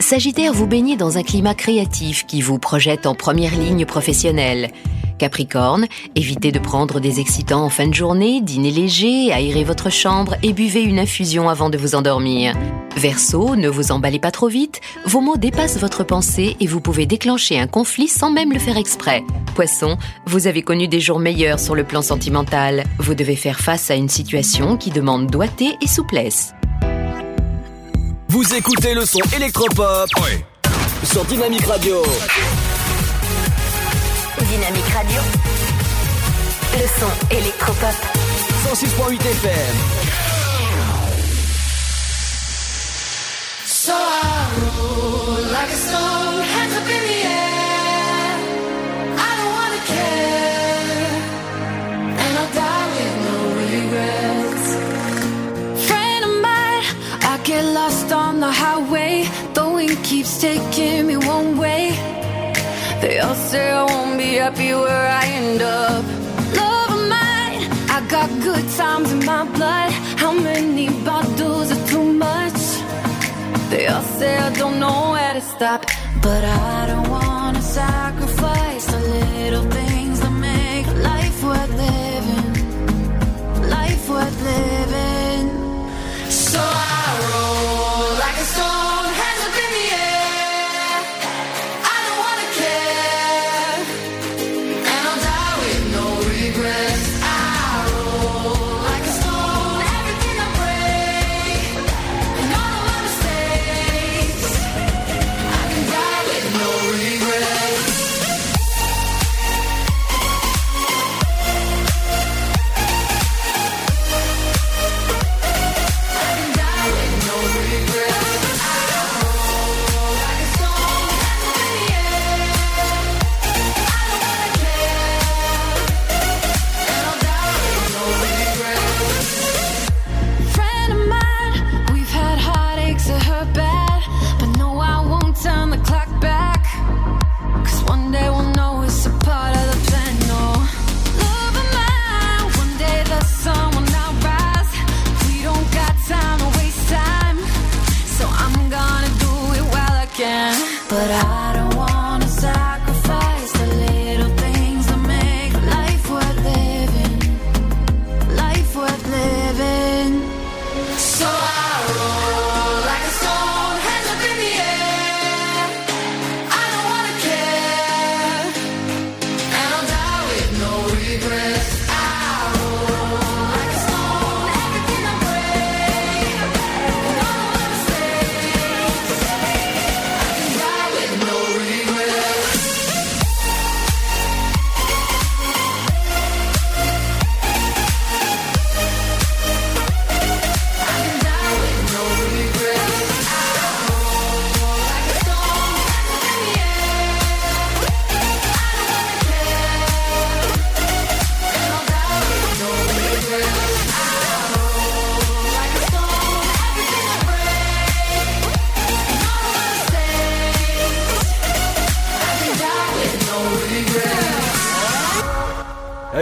S26: Sagittaire, vous baignez dans un climat créatif qui vous projette en première ligne professionnelle. Capricorne, évitez de prendre des excitants en fin de journée, dînez léger, aérez votre chambre et buvez une infusion avant de vous endormir. Verseau, ne vous emballez pas trop vite, vos mots dépassent votre pensée et vous pouvez déclencher un conflit sans même le faire exprès. Poisson, vous avez connu des jours meilleurs sur le plan sentimental. Vous devez faire face à une situation qui demande doigté et souplesse.
S2: Vous écoutez le son électropop sur Dynamique Radio.
S1: Dynamique Radio. Le son électropop.
S2: 106.8 FM.
S23: So I roll like a stone, hands up in the air. The highway. The wind keeps taking me one way. They all say I won't be happy where I end up. Love of mine, I got good times in my blood. How many bottles are too much? They all say I don't know where to stop, but I don't wanna sacrifice the little things that make life worth living. Life worth living. So I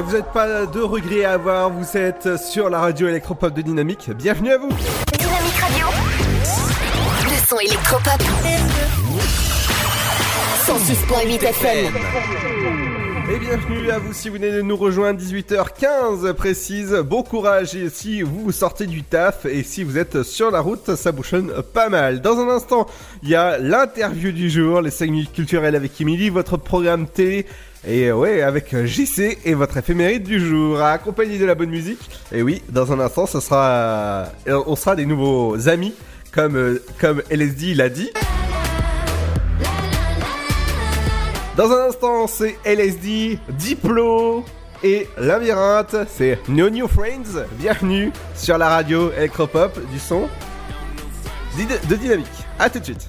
S3: Vous n'êtes pas de regrets à avoir, vous êtes sur la radio électropop de Dynamique. Bienvenue à vous
S1: Dynamique Radio. Le son électropop. 106.8 FM.
S3: Et bienvenue à vous si vous venez de nous rejoindre 18h15 précise. Bon courage si vous sortez du taf et si vous êtes sur la route, ça bouchonne pas mal. Dans un instant, il y a l'interview du jour, les 5 minutes culturelles avec Emily, votre programme télé et ouais, avec JC et votre éphéméride du jour, accompagné de la bonne musique. Et oui, dans un instant, ce sera, euh, on sera des nouveaux amis, comme euh, comme LSD l'a dit. Dans un instant, c'est LSD, Diplo et Labyrinthe. C'est No New Friends. Bienvenue sur la radio électropop du son de Dynamique. A tout de suite.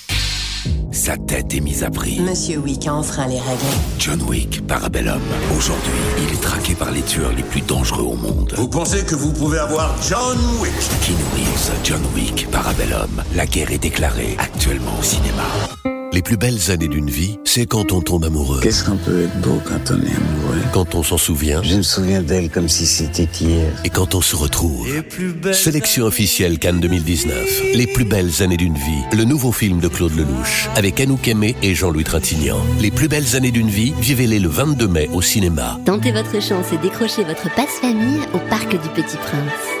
S12: Sa tête est mise à prix.
S1: Monsieur Wick a enfreint les règles.
S12: John Wick, Parabellum. Aujourd'hui, il est traqué par les tueurs les plus dangereux au monde.
S14: Vous pensez que vous pouvez avoir John Wick?
S12: Keanu Reeves, John Wick, Parabellum. La guerre est déclarée actuellement au cinéma. Les plus belles années d'une vie, c'est quand on tombe amoureux.
S15: Qu'est-ce qu'on peut être beau quand on est amoureux?
S12: Quand on s'en souvient.
S15: Je me souviens d'elle comme si c'était hier.
S12: Et quand on se retrouve. Sélection officielle Cannes 2019. Les plus belles années d'une vie. Le nouveau film de Claude Lelouch. Avec Anouk Aimé et Jean-Louis Trintignant. Les plus belles années d'une vie, vivez-les le 22 mai au cinéma.
S16: Tentez votre chance et décrochez votre passe-famille au Parc du Petit Prince.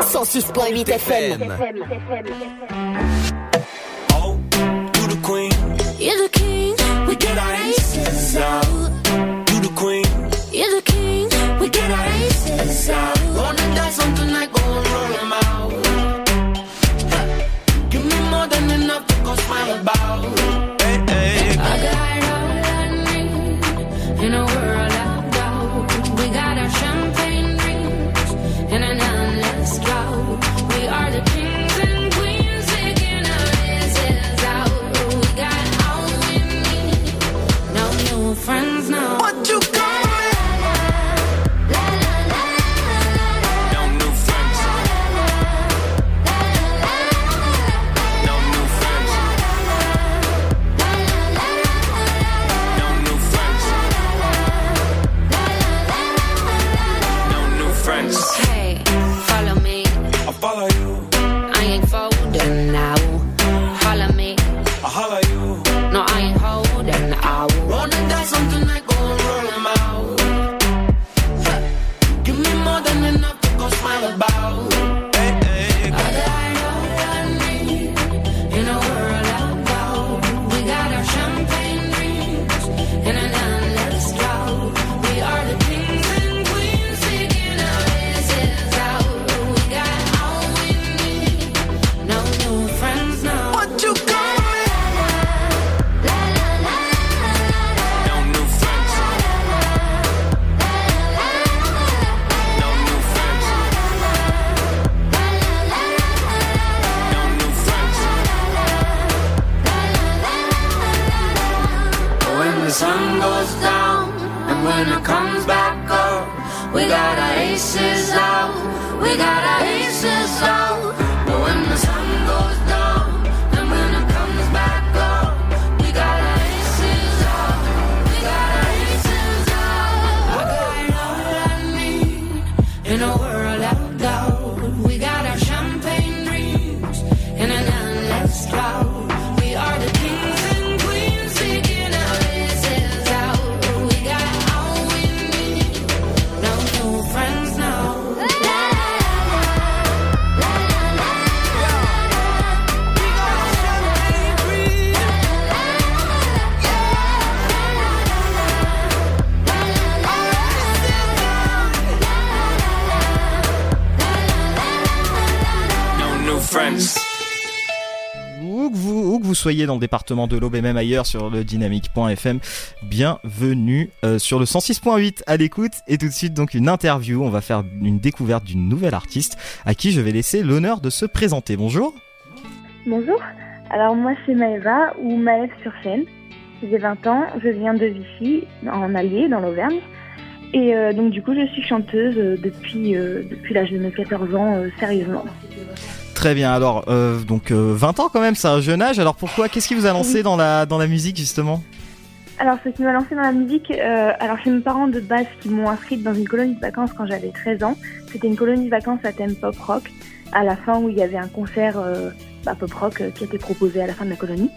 S2: 106.8 FM.
S23: You the queen.
S7: You're the king, we get our aces out.
S23: You the queen.
S7: You're the king, we get our aces out.
S23: Wanna dance something like go
S20: soyez dans le département de l'Aube et même ailleurs sur le dynamique.fm, bienvenue euh, sur le 106.8 à l'écoute et tout de suite donc une interview, on va faire une découverte d'une nouvelle artiste à qui je vais laisser l'honneur de se présenter. Bonjour
S27: Bonjour, alors moi c'est Maëva ou Maëve sur scène. j'ai 20 ans, je viens de Vichy, en Allier, dans l'Auvergne. Et euh, donc du coup, je suis chanteuse euh, depuis, depuis l'âge de mes 14 ans, sérieusement.
S20: Très bien. Alors, euh, donc euh, 20 ans quand même, c'est un jeune âge. Alors pourquoi Qu'est-ce qui vous a lancé dans la dans la musique justement?
S27: Alors, ce qui m'a lancé dans la musique, euh, alors c'est mes parents de base qui m'ont inscrite dans une colonie de vacances quand j'avais 13 ans. C'était une colonie de vacances à thème pop rock. À la fin, où il y avait un concert euh, bah, pop rock euh, qui était proposé à la fin de la colonie.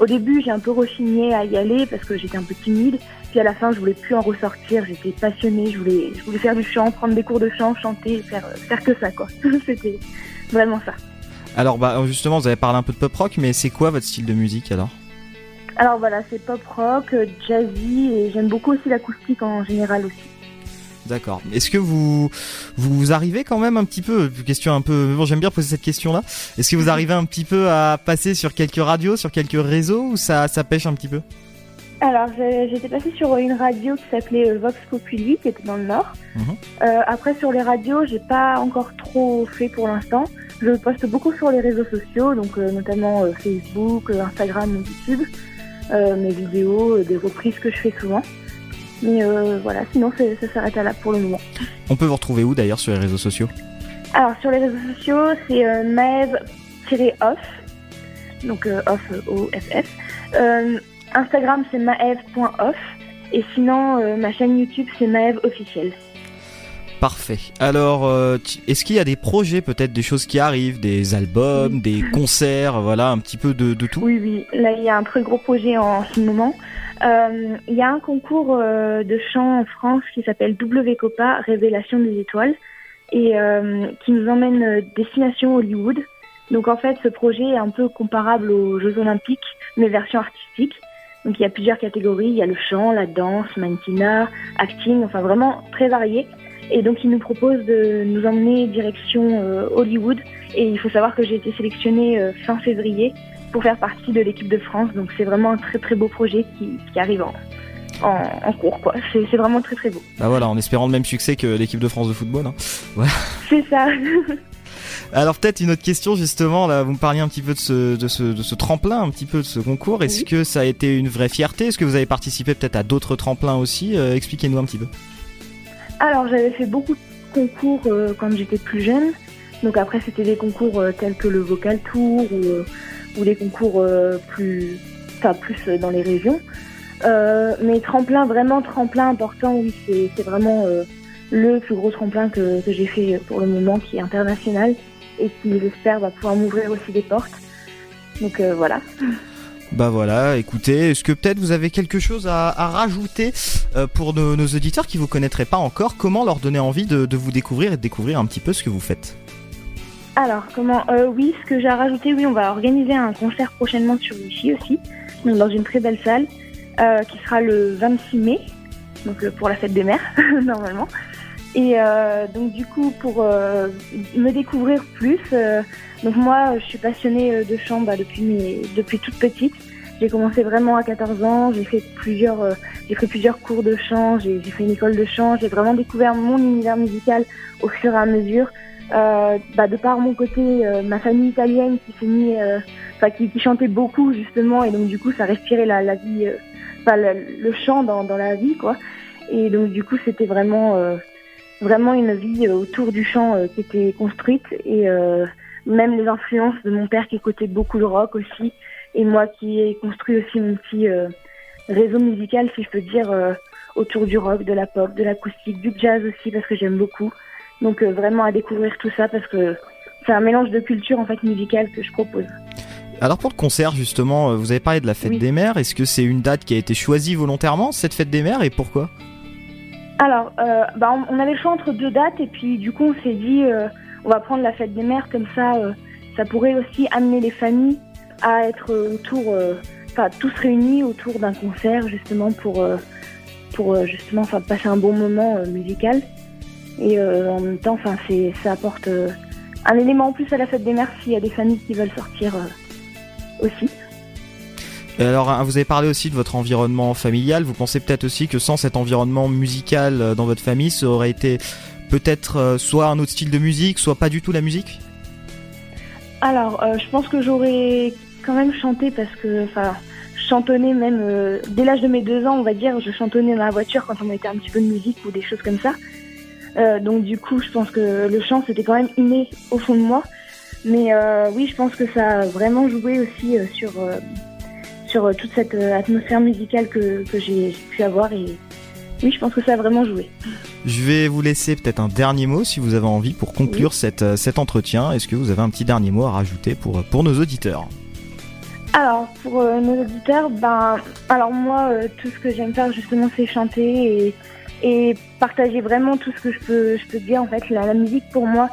S27: Au début, j'ai un peu rechigné à y aller parce que j'étais un peu timide. Puis à la fin, je voulais plus en ressortir. J'étais passionnée. Je voulais, je voulais faire du chant, prendre des cours de chant, chanter, faire, euh, faire que ça, quoi. C'était vraiment ça.
S20: Alors bah justement, vous avez parlé un peu de pop rock, mais c'est quoi votre style de musique alors?
S27: Alors voilà, c'est pop rock, euh, jazzy et j'aime beaucoup aussi l'acoustique en général aussi.
S20: D'accord. Est-ce que vous vous arrivez quand même un petit peu question un peu bon j'aime bien poser cette question là. Est-ce que vous arrivez un petit peu à passer sur quelques radios, sur quelques réseaux ou ça ça pêche un petit peu?
S27: Alors j'étais passée sur une radio qui s'appelait euh, Vox Populi, qui était dans le Nord. Euh, après sur les radios, j'ai pas encore trop fait pour l'instant. Je poste beaucoup sur les réseaux sociaux, donc euh, notamment euh, Facebook, euh, Instagram, YouTube, euh, mes vidéos, euh, des reprises que je fais souvent. Mais euh, voilà, sinon ça s'arrête à là pour le moment.
S20: On peut vous retrouver où d'ailleurs sur les réseaux sociaux?
S27: Alors sur les réseaux sociaux, c'est euh, Maeve-off, donc euh, off O-F-F. Euh, Instagram c'est maeve.off et sinon euh, ma chaîne YouTube c'est Maeve officiel.
S20: Parfait. Alors, euh, est-ce qu'il y a des projets, peut-être des choses qui arrivent, des albums, des concerts, voilà, un petit peu de, de tout?
S27: Oui, oui, là il y a un très gros projet en ce moment. Euh, Il y a un concours de chant en France qui s'appelle WCOPA, Révélation des étoiles, et qui nous emmène destination Hollywood. Donc en fait, ce projet est un peu comparable aux Jeux Olympiques, mais version artistique. Donc il y a plusieurs catégories, il y a le chant, la danse, mannequinat, acting, enfin vraiment très varié. Et donc il nous propose de nous emmener direction euh, Hollywood. Et il faut savoir que j'ai été sélectionnée euh, fin février pour faire partie de l'équipe de France. Donc c'est vraiment un très très beau projet qui, qui arrive en, en, en cours. quoi. C'est vraiment très très beau.
S20: Bah voilà, en espérant le même succès que l'équipe de France de football. Hein.
S27: C'est ça.
S20: Alors peut-être une autre question justement, là vous me parliez un petit peu de ce, de ce, de ce tremplin, un petit peu de ce concours. Est-ce que ça a été une vraie fierté? Est-ce que vous avez participé peut-être à d'autres tremplins aussi? Euh, Expliquez-nous un petit peu.
S27: Alors j'avais fait beaucoup de concours euh, quand j'étais plus jeune. Donc après c'était des concours euh, tels que le Vocal Tour ou, ou des concours plus, enfin plus dans les régions. Mais tremplin, vraiment tremplin important, oui, c'est c'est vraiment le plus gros tremplin que, que j'ai fait pour le moment, qui est international et qui, j'espère, va pouvoir m'ouvrir aussi des portes. Donc euh, voilà.
S20: Bah voilà, écoutez, est-ce que peut-être vous avez quelque chose à, à rajouter euh, pour nos, nos auditeurs qui vous connaîtraient pas encore? Comment leur donner envie de, de vous découvrir et de découvrir un petit peu ce que vous faites?
S27: Alors, comment euh, Oui, ce que j'ai à rajouter, oui, on va organiser un concert prochainement sur Vichy aussi, donc dans une très belle salle, qui sera le 26 mai, donc pour la fête des mères, normalement. Et euh, donc du coup, pour euh, me découvrir plus, euh, donc moi, je suis passionnée euh, de chant bah, depuis mes, depuis toute petite. J'ai commencé vraiment à 14 ans. J'ai fait plusieurs, euh, j'ai plusieurs cours de chant. J'ai fait une école de chant. J'ai vraiment découvert mon univers musical au fur et à mesure. Euh, bah, de par mon côté, ma famille italienne qui s'est mis, enfin qui, qui chantait beaucoup justement, et donc du coup ça respirait la, la vie, le, le chant dans, dans la vie quoi. Et donc du coup c'était vraiment, vraiment une vie euh, autour du chant euh, qui était construite et euh, même les influences de mon père qui écoutait beaucoup de rock aussi, et moi qui ai construit aussi mon petit réseau musical si je peux dire autour du rock, de la pop, de l'acoustique, du jazz aussi parce que j'aime beaucoup. Donc vraiment à découvrir tout ça parce que c'est un mélange de culture en fait musicale que je propose.
S20: Alors pour le concert justement, vous avez parlé de la fête
S27: Oui.
S20: des mères. Est-ce que c'est une date qui a été choisie volontairement, cette fête des mères, et pourquoi?
S27: Alors, euh, bah, on, avait le choix entre deux dates et puis du coup on s'est dit euh, on va prendre la fête des mères comme ça, euh, ça pourrait aussi amener les familles à être autour, enfin tous réunis autour d'un concert justement pour pour justement enfin passer un bon moment musical et en même temps c'est ça apporte un élément en plus à la fête des mères s'il y a des familles qui veulent sortir aussi.
S20: Alors, hein, vous avez parlé aussi de votre environnement familial. Vous pensez peut-être aussi que sans cet environnement musical euh, dans votre famille, ça aurait été peut-être euh, soit un autre style de musique, soit pas du tout la musique?
S27: Alors, euh, je pense que j'aurais quand même chanté parce que, enfin, chantonnais même dès l'âge de mes deux ans, on va dire, je chantonnais dans la voiture quand on mettait un petit peu de musique ou des choses comme ça. Donc du coup, je pense que le chant c'était quand même inné au fond de moi. Mais oui, je pense que ça a vraiment joué aussi sur sur euh, toute cette euh, atmosphère musicale que, que j'ai pu avoir et oui, je pense que ça a vraiment joué.
S28: Je vais vous laisser peut-être un dernier mot si vous avez envie pour conclure cette, euh, cet entretien. Est-ce que vous avez un petit dernier mot à rajouter pour, pour nos auditeurs?
S27: Alors, pour euh, nos auditeurs, ben, alors moi, euh, tout ce que j'aime faire justement, c'est chanter et, et partager vraiment tout ce que je peux, je peux dire. En fait, la, la musique pour moi,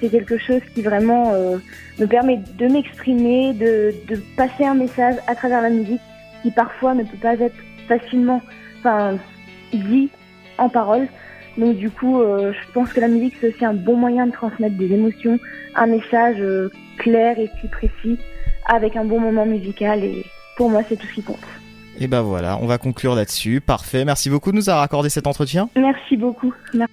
S27: c'est quelque chose qui vraiment euh, me permet de m'exprimer, de, de passer un message à travers la musique qui parfois ne peut pas être facilement, enfin, dit en parole. Donc du coup, euh, je pense que la musique c'est aussi un bon moyen de transmettre des émotions, un message euh, clair et puis précis avec un bon moment musical et pour moi c'est tout ce qui compte.
S28: Et ben voilà, on va conclure là-dessus. Parfait. Merci beaucoup de nous avoir accordé cet entretien.
S27: Merci beaucoup. Merci.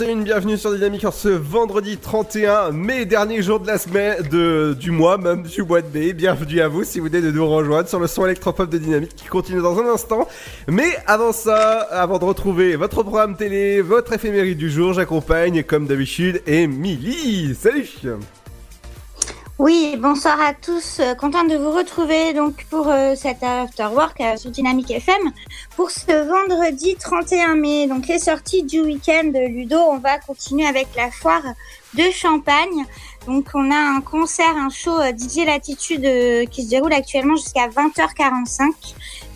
S3: 18h31, bienvenue sur Dynamique en ce vendredi 31 mai, dernier jour de la semaine, de, du mois, même du mois de mai. Bienvenue à vous si vous venez de nous rejoindre sur le son électropop de Dynamique qui continue dans un instant. Mais avant ça, avant de retrouver votre programme télé, votre éphéméride du jour, j'accompagne comme d'habitude Émilie. Salut
S29: Oui, bonsoir à tous. Euh, contente de vous retrouver donc pour euh, cet after work euh, sur Dynamique FM pour ce vendredi 31 mai. Donc les sorties du week-end de Ludo, on va continuer avec la foire de Champagne. Donc on a un concert, un show euh, DJ Latitude qui se déroule actuellement jusqu'à 20h45.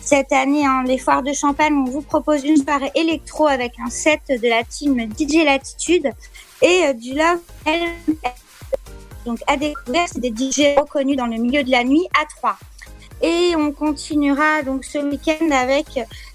S29: cette année, hein, les foires de Champagne, on vous propose une soirée électro avec un set de la team DJ Latitude et du Love donc à découvrir, c'est des DJ reconnus dans le milieu de la nuit à 3. Et on continuera donc ce week-end avec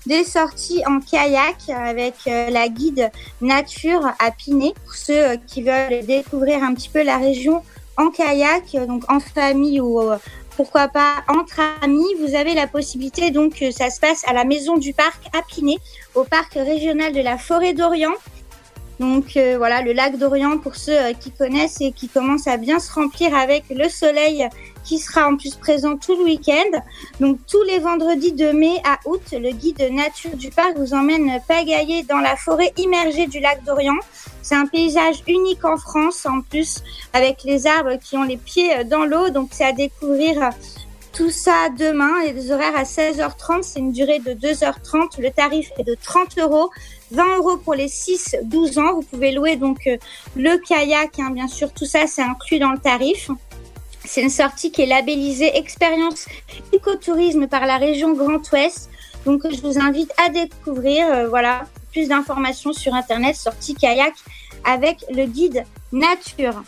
S29: des sorties en kayak avec euh, la guide nature à Pinet pour ceux euh, qui veulent découvrir un petit peu la région en kayak, donc en famille ou euh, pourquoi pas entre amis. Vous avez la possibilité donc ça se passe à la maison du parc à Pinet, au parc régional de la forêt d'Orient. Donc euh, voilà, le lac d'Orient pour ceux euh, qui connaissent et qui commencent à bien se remplir avec le soleil qui sera en plus présent tout le week-end. Donc tous les vendredis de mai à août, le guide nature du parc vous emmène pagailler dans la forêt immergée du lac d'Orient. C'est un paysage unique en France en plus avec les arbres qui ont les pieds dans l'eau. Donc c'est à découvrir tout ça demain. Les horaires à 16h30, c'est une durée de 2h30. Le tarif est de 30 euros. 20 euros pour les 6-12 ans. Vous pouvez louer donc euh, le kayak, hein, bien sûr, tout ça c'est inclus dans le tarif. C'est une sortie qui est labellisée expérience écotourisme par la région Grand Ouest. Donc je vous invite à découvrir, euh, voilà, plus d'informations sur internet, sortie kayak avec le guide nature.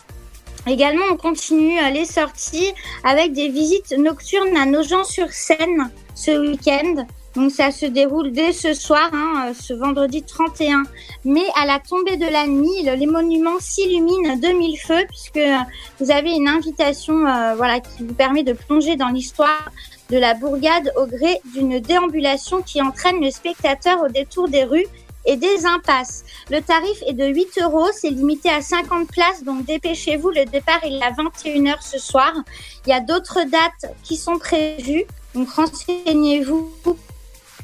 S29: Également, on continue euh, les sorties avec des visites nocturnes à Nogent-sur-Seine ce week-end. Donc ça se déroule dès ce soir, hein, euh, ce vendredi 31 mai, à la tombée de la nuit. Les monuments s'illuminent de mille feux puisque euh, vous avez une invitation euh, voilà, qui vous permet de plonger dans l'histoire de la bourgade au gré d'une déambulation qui entraîne le spectateur au détour des rues et des impasses. Le tarif est de 8 euros, c'est limité à 50 places, donc dépêchez-vous, le départ est à 21h ce soir. Il y a d'autres dates qui sont prévues, donc renseignez-vous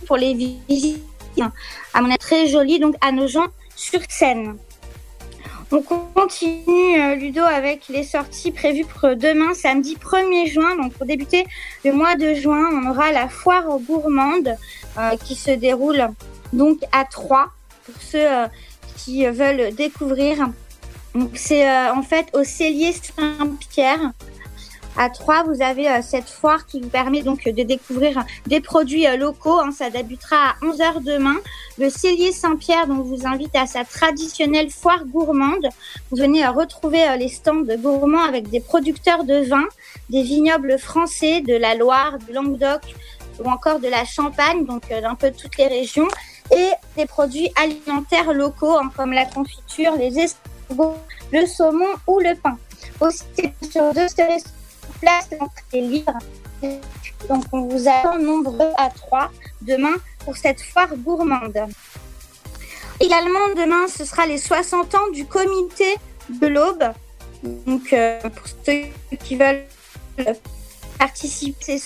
S29: pour les visites, à mon avis très joli, donc à nos gens sur scène. On continue, euh, Ludo, avec les sorties prévues pour demain, samedi 1er juin. Donc, pour débuter le mois de juin, on aura la foire gourmande euh, qui se déroule donc à Troyes pour ceux euh, qui veulent découvrir. Donc, c'est en fait au Cellier Saint-Pierre à Troyes, vous avez euh, cette foire qui vous permet donc de découvrir des produits euh, locaux. Hein. ça débutera à 11h demain. Le Cellier Saint-Pierre donc vous invite à sa traditionnelle foire gourmande. Vous venez euh, retrouver les stands gourmands avec des producteurs de vin, des vignobles français de la Loire, du Languedoc ou encore de la Champagne, donc d'un peu toutes les régions, et des produits alimentaires locaux hein, comme la confiture, les escargots, le saumon ou le pain. Aussi sur deux place est libre. Donc on vous attend nombreux à trois demain pour cette foire gourmande. Également demain, ce sera les 60 ans du comité de l'Aube. Donc euh, pour ceux qui veulent participer,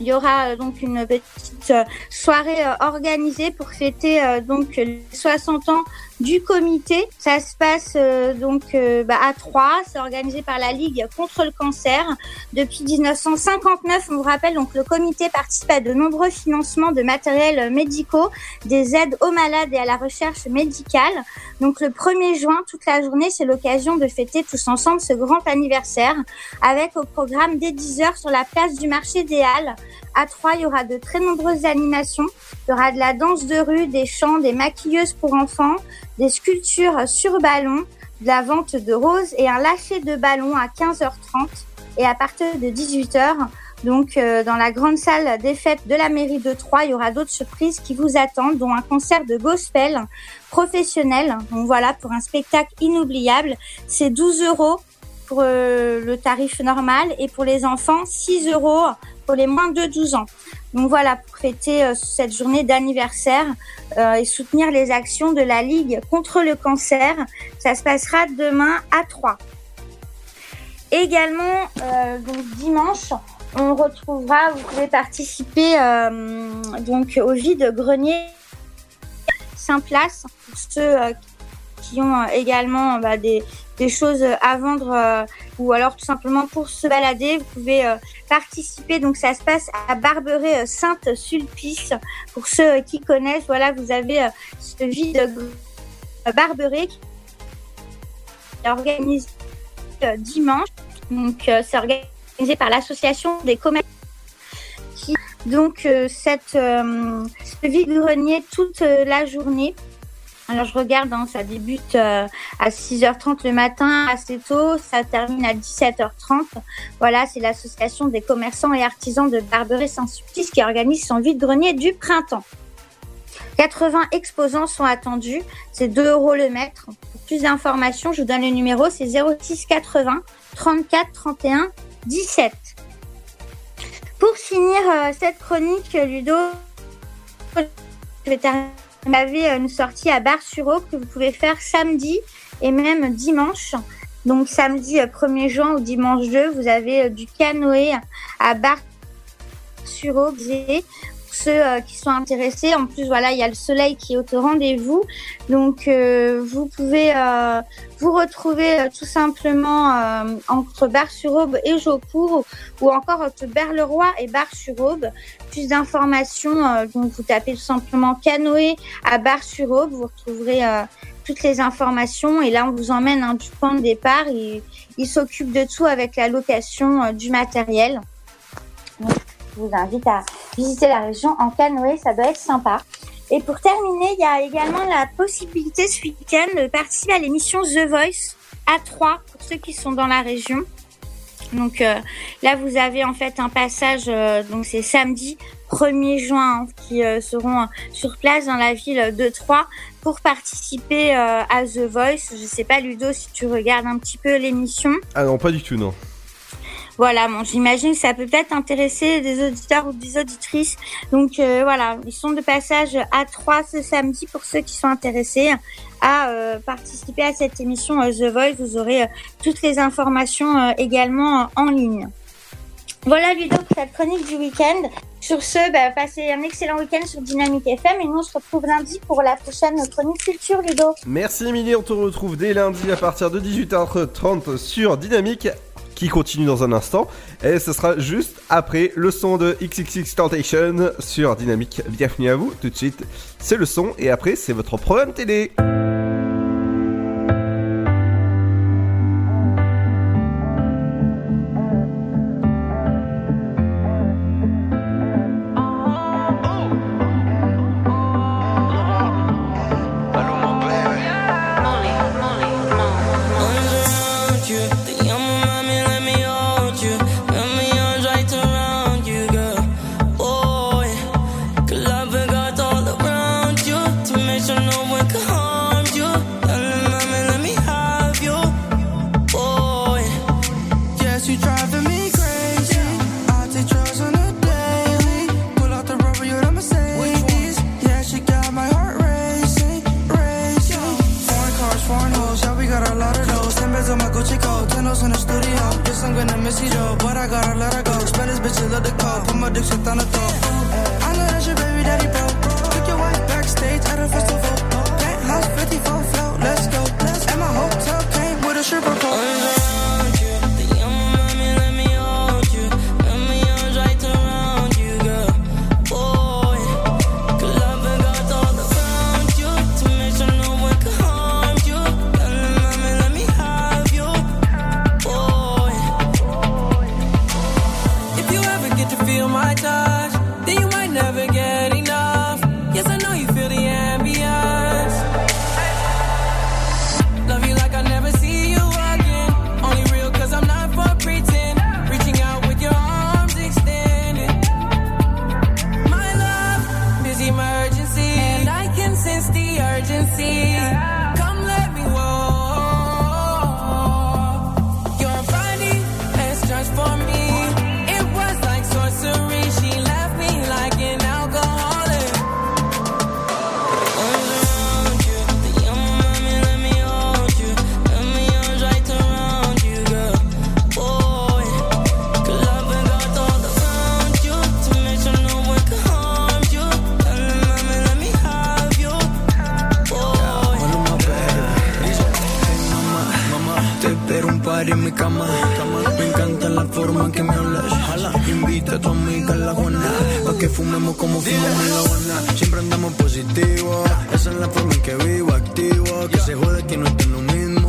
S29: il y aura euh, donc une petite euh, soirée organisée pour fêter donc les 60 ans du comité. Ça se passe euh, donc euh, bah, à Troyes. C'est organisé par la Ligue contre le cancer. Depuis 1959, on vous rappelle, donc le comité participe à de nombreux financements de matériels médicaux, des aides aux malades et à la recherche médicale. Donc le 1er juin, toute la journée, c'est l'occasion de fêter tous ensemble ce grand anniversaire avec au programme dès 10h sur la place du marché des Halles. À Troyes, il y aura de très nombreuses animations. Il y aura de la danse de rue, des chants, des maquilleuses pour enfants, des sculptures sur ballon, de la vente de roses et un lâcher de ballon à 15h30 et à partir de 18h. Donc, euh, dans la grande salle des fêtes de la mairie de Troyes, il y aura d'autres surprises qui vous attendent, dont un concert de gospel professionnel. Donc voilà, pour un spectacle inoubliable, c'est 12 euros pour euh, le tarif normal et pour les enfants, 6 euros pour les moins de 12 ans. Donc voilà, pour fêter euh, cette journée d'anniversaire euh, et soutenir les actions de la Ligue contre le cancer, ça se passera demain à 3. Également, donc dimanche, on retrouvera, vous pouvez participer donc au vide grenier Saint-Place pour ceux qui ont également bah, des, des choses à vendre euh, ou alors tout simplement pour se balader, vous pouvez euh, participer. Donc ça se passe à Barberet euh, Sainte-Sulpice. Pour ceux qui connaissent, voilà, vous avez ce vide Barberet qui est organisé dimanche. Donc c'est organisé par l'association des commerces qui donc cette, ce vide-grenier toute euh, la journée. Alors je regarde, hein, ça débute euh, à 6h30 le matin, assez tôt, ça termine à 17h30. Voilà, c'est l'association des commerçants et artisans de Barberay-Saint-Sulpice qui organise son vide-grenier du printemps. 80 exposants sont attendus, c'est 2 euros le mètre. Pour plus d'informations, je vous donne le numéro, c'est 06 80 34 31 17. Pour finir euh, cette chronique, Ludo, je vais terminer on avait euh, une sortie à Bar-sur-Aube que vous pouvez faire samedi et même dimanche. Donc samedi euh, 1er juin ou dimanche 2, vous avez euh, du canoë à Bar-sur-Aube. Pour ceux euh, qui sont intéressés, en plus voilà, il y a le soleil qui est au rendez-vous. Donc euh, vous pouvez euh, vous retrouver tout simplement entre Bar-sur-Aube et Jaucourt ou encore entre Berleroy et Bar-sur-Aube. Plus d'informations, donc vous tapez tout simplement canoë à Bar-sur-Aube, vous retrouverez toutes les informations et là on vous emmène hein, du point de départ. Il, il s'occupe de tout avec la location du matériel. Je vous invite à visiter la région en canoë, ça doit être sympa. Et pour terminer, il y a également la possibilité ce week-end de participer à l'émission The Voice à 3 pour ceux qui sont dans la région. Donc euh, là, vous avez en fait un passage, euh, donc c'est samedi 1er juin, hein, qui euh, seront sur place dans la ville de Troyes pour participer à The Voice. Je sais pas, Ludo, si tu regardes un petit peu l'émission.
S30: Ah non, pas du tout, non.
S29: Voilà, j'imagine que ça peut peut-être intéresser des auditeurs ou des auditrices. Donc euh, voilà, ils sont de passage à 3 ce samedi pour ceux qui sont intéressés à euh, participer à cette émission euh, The Voice. Vous aurez toutes les informations également en ligne. Voilà Ludo pour cette chronique du week-end. Sur ce, bah, passez un excellent week-end sur Dynamique FM et nous on se retrouve lundi pour la prochaine chronique culture Ludo.
S30: Merci Émilie, on te retrouve dès lundi à partir de 18h30 sur Dynamique qui continue dans un instant et ce sera juste après le son de XXX Tentation sur Dynamique. Bienvenue à vous, tout de suite c'est le son et après c'est votre programme télé.
S17: En mi cama. Me encanta la forma en que me hablas. Invita a tu amiga a la Juana. Pa' que fumemos como fumamos en la Habana. Siempre andamos positivo. Esa es la forma en que vivo, activo. Que se jode que no esté lo mismo.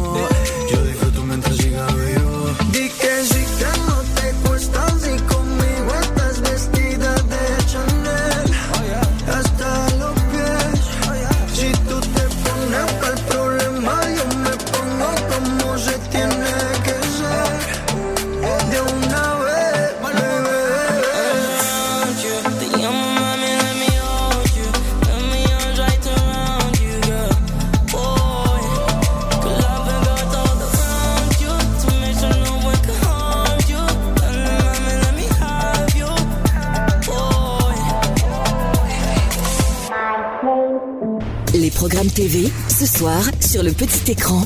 S31: Ce soir, sur le petit écran.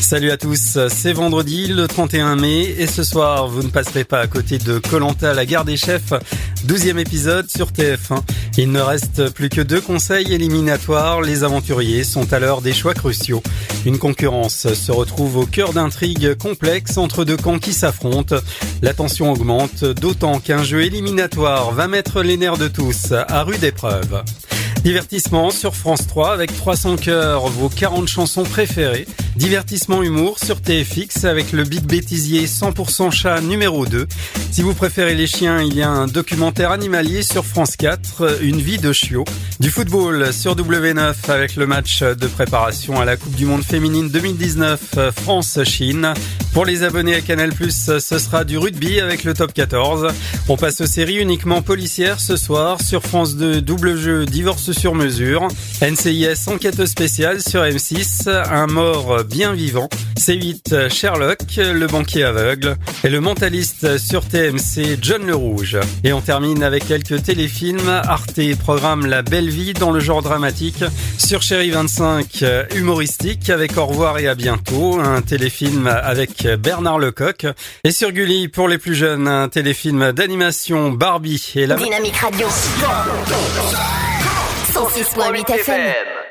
S32: Salut à tous, c'est vendredi le 31 mai et ce soir vous ne passerez pas à côté de Colanta la gare des chefs, 12e épisode sur TF1. Il ne reste plus que deux conseils éliminatoires, les aventuriers sont à l'heure des choix cruciaux. Une concurrence se retrouve au cœur d'intrigues complexes entre deux camps qui s'affrontent. La tension augmente, d'autant qu'un jeu éliminatoire va mettre les nerfs de tous à rude épreuve. Divertissement sur France 3 avec 300 cœurs, vos 40 chansons préférées. Divertissement humour sur TFX avec le Big Bêtisier 100% chat numéro 2. Si vous préférez les chiens, il y a un documentaire animalier sur France 4, Une vie de chiot. Du football sur W9 avec le match de préparation à la Coupe du Monde féminine 2019 France-Chine. Pour les abonnés à Canal+, ce sera du rugby avec le top 14. On passe aux séries uniquement policières ce soir sur France 2, double jeu, divorce sur mesure. NCIS, enquête spéciale sur M6, un mort bien vivant. C8, Sherlock, le banquier aveugle. Et le mentaliste sur TMC, John le Rouge. Et on termine avec quelques téléfilms. Arte programme La Belle Vie dans le genre dramatique. Sur Chéri 25, humoristique avec Au revoir et à bientôt. Un téléfilm avec Bernard Lecoq. Et sur Gulli, pour les plus jeunes, un téléfilm d'animation Barbie et la...
S18: Dynamique Radio. 106.8 FM.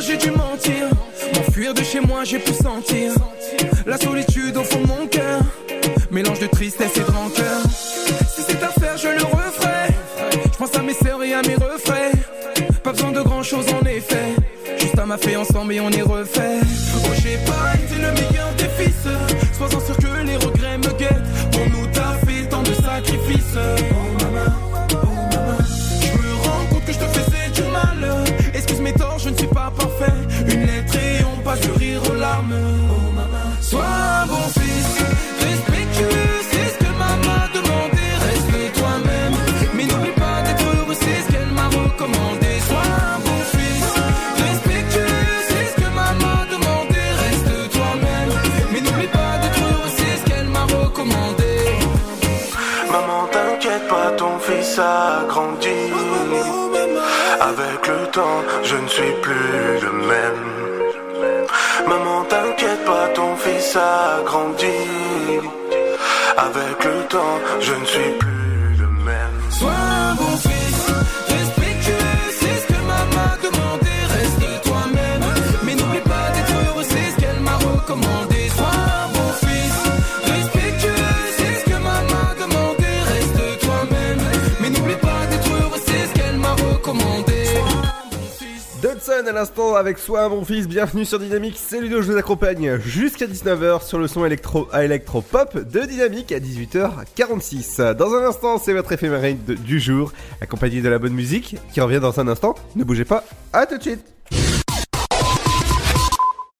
S22: J'ai dû mentir. M'enfuir de chez moi, j'ai pu sentir la solitude au fond de mon cœur. Mélange de tristesse et de rancœur. Si c'est à faire, je le referai. Je pense à mes sœurs et à mes refrains. Pas besoin de grand chose en effet. Juste à ma ensemble et on est refait.
S33: Avec le temps, je ne suis plus le même. Maman, t'inquiète pas, ton fils a grandi. Avec le temps, je ne suis plus
S3: à l'instant avec Sois un bon fils, bienvenue sur Dynamique, c'est Ludo, je vous accompagne jusqu'à 19h sur le son électro à électro-pop de Dynamique à 18h46. Dans un instant, c'est votre éphéméride de- du jour, accompagné de la bonne musique qui revient dans un instant. Ne bougez pas, à tout de suite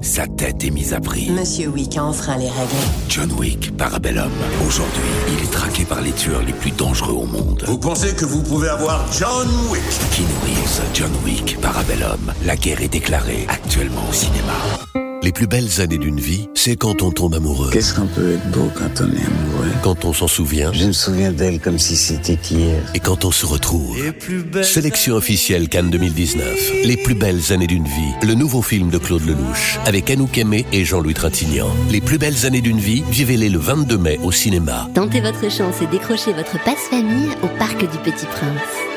S12: Sa tête est mise à prix.
S1: Monsieur Wick a enfreint les règles.
S12: John Wick, Parabellum. Aujourd'hui, il est traqué par les tueurs les plus dangereux au monde.
S14: Vous pensez que vous pouvez avoir John Wick?
S12: Keanu Reeves, John Wick, Parabellum. La guerre est déclarée actuellement au cinéma. Les plus belles années d'une vie, c'est quand on tombe amoureux.
S15: Qu'est-ce qu'on peut être beau quand on est amoureux?
S12: Quand on s'en souvient.
S15: Je me souviens d'elle comme si c'était hier.
S12: Et quand on se retrouve. Sélection officielle Cannes 2019. Les plus belles années d'une vie. Le nouveau film de Claude Lelouch. Avec Anouk Aimé et Jean-Louis Trintignant. Les plus belles années d'une vie, vivez-les le 22 mai au cinéma.
S16: Tentez votre chance et décrochez votre passe-famille au Parc du Petit Prince.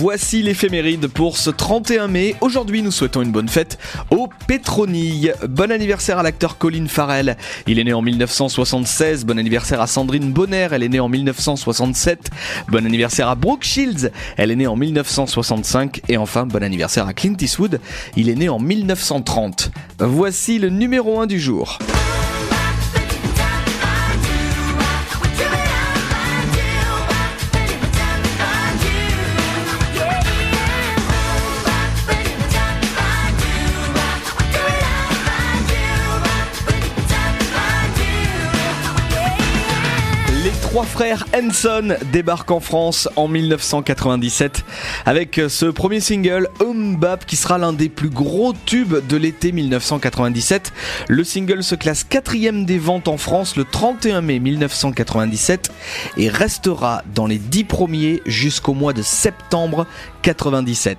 S20: Voici l'éphéméride pour ce 31 mai. Aujourd'hui, nous souhaitons une bonne fête au Pétronille. Bon anniversaire à l'acteur Colin Farrell. Il est né en 1976. Bon anniversaire à Sandrine Bonner. Elle est née en 1967. Bon anniversaire à Brooke Shields. Elle est née en 1965. Et enfin, bon anniversaire à Clint Eastwood. Il est né en 1930. Voici le numéro 1 du jour. Trois frères Henson débarquent en France en 1997 avec ce premier single Home Bap qui sera l'un des plus gros tubes de l'été 1997. Le single se classe quatrième des ventes en France le 31 mai 1997 et restera dans les dix premiers jusqu'au mois de septembre 97.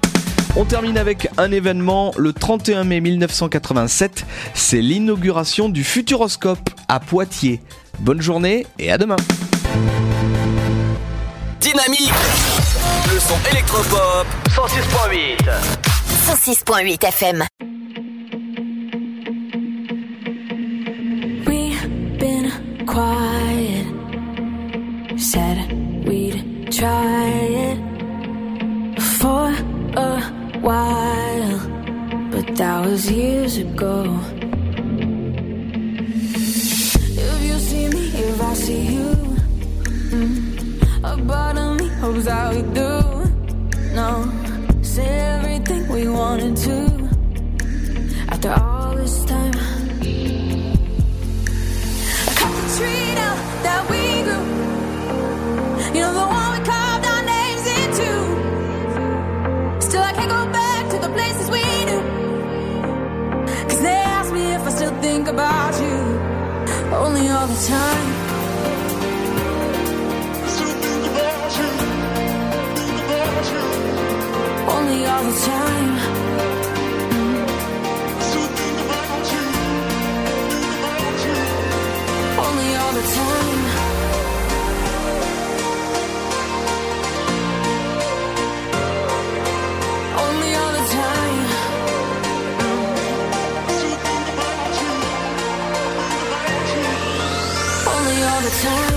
S20: On termine avec un événement le 31 mai 1987, c'est l'inauguration du Futuroscope à Poitiers. Bonne journée et à demain.
S2: Dynamique Le son électropop 106.8
S1: 106.8 FM.
S23: We've been quiet. Said we'd try it for a while, but that was years ago. If you see me, if I see you, a part of me hopes that we do. No, say everything we wanted to. After all this time, cut the tree down that we grew. You know the one we carved our names into. Still, I can't go back to the places we knew. Cause they ask me if I still think about you. Only all the time. Only all the time. Only all the time. Only all the time.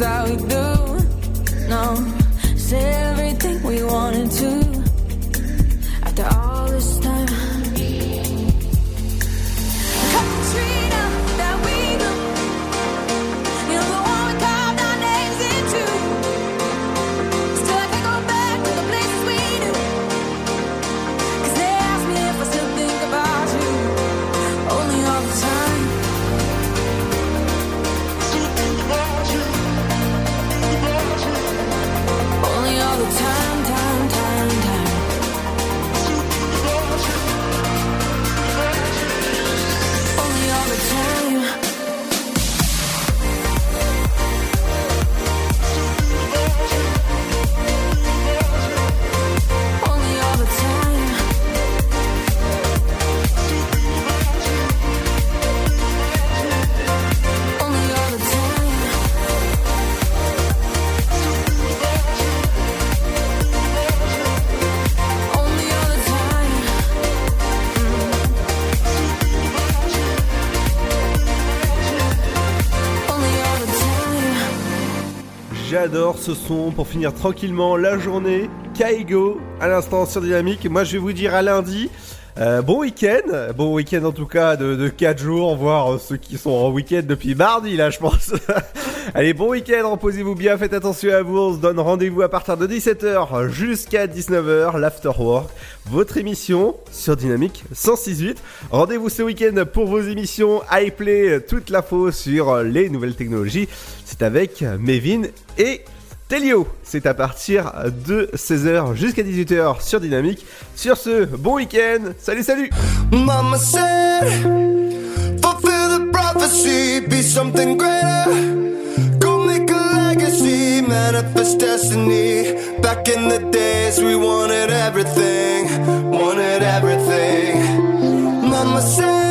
S23: i'll do
S3: Ce son pour finir tranquillement la journée. Kaigo, à l'instant sur Dynamique. Moi, je vais vous dire à lundi. Euh, bon week-end, bon week-end en tout cas de, de 4 jours, voire euh, ceux qui sont en week-end depuis mardi là je pense. Allez bon week-end, reposez-vous bien, faites attention à vous, on se donne rendez-vous à partir de 17h jusqu'à 19h, l'Afterwork, votre émission sur Dynamique 106.8. Rendez-vous ce week-end pour vos émissions iPlay, toute l'info sur les nouvelles technologies, c'est avec Mevin et Telio, c'est à partir de 16h jusqu'à 18h sur Dynamique. Sur ce, bon week-end, salut salut
S34: Mama said, the prophecy, be something greater. Legacy, manifest destiny. Back in the days, we wanted everything, wanted everything. Mama said,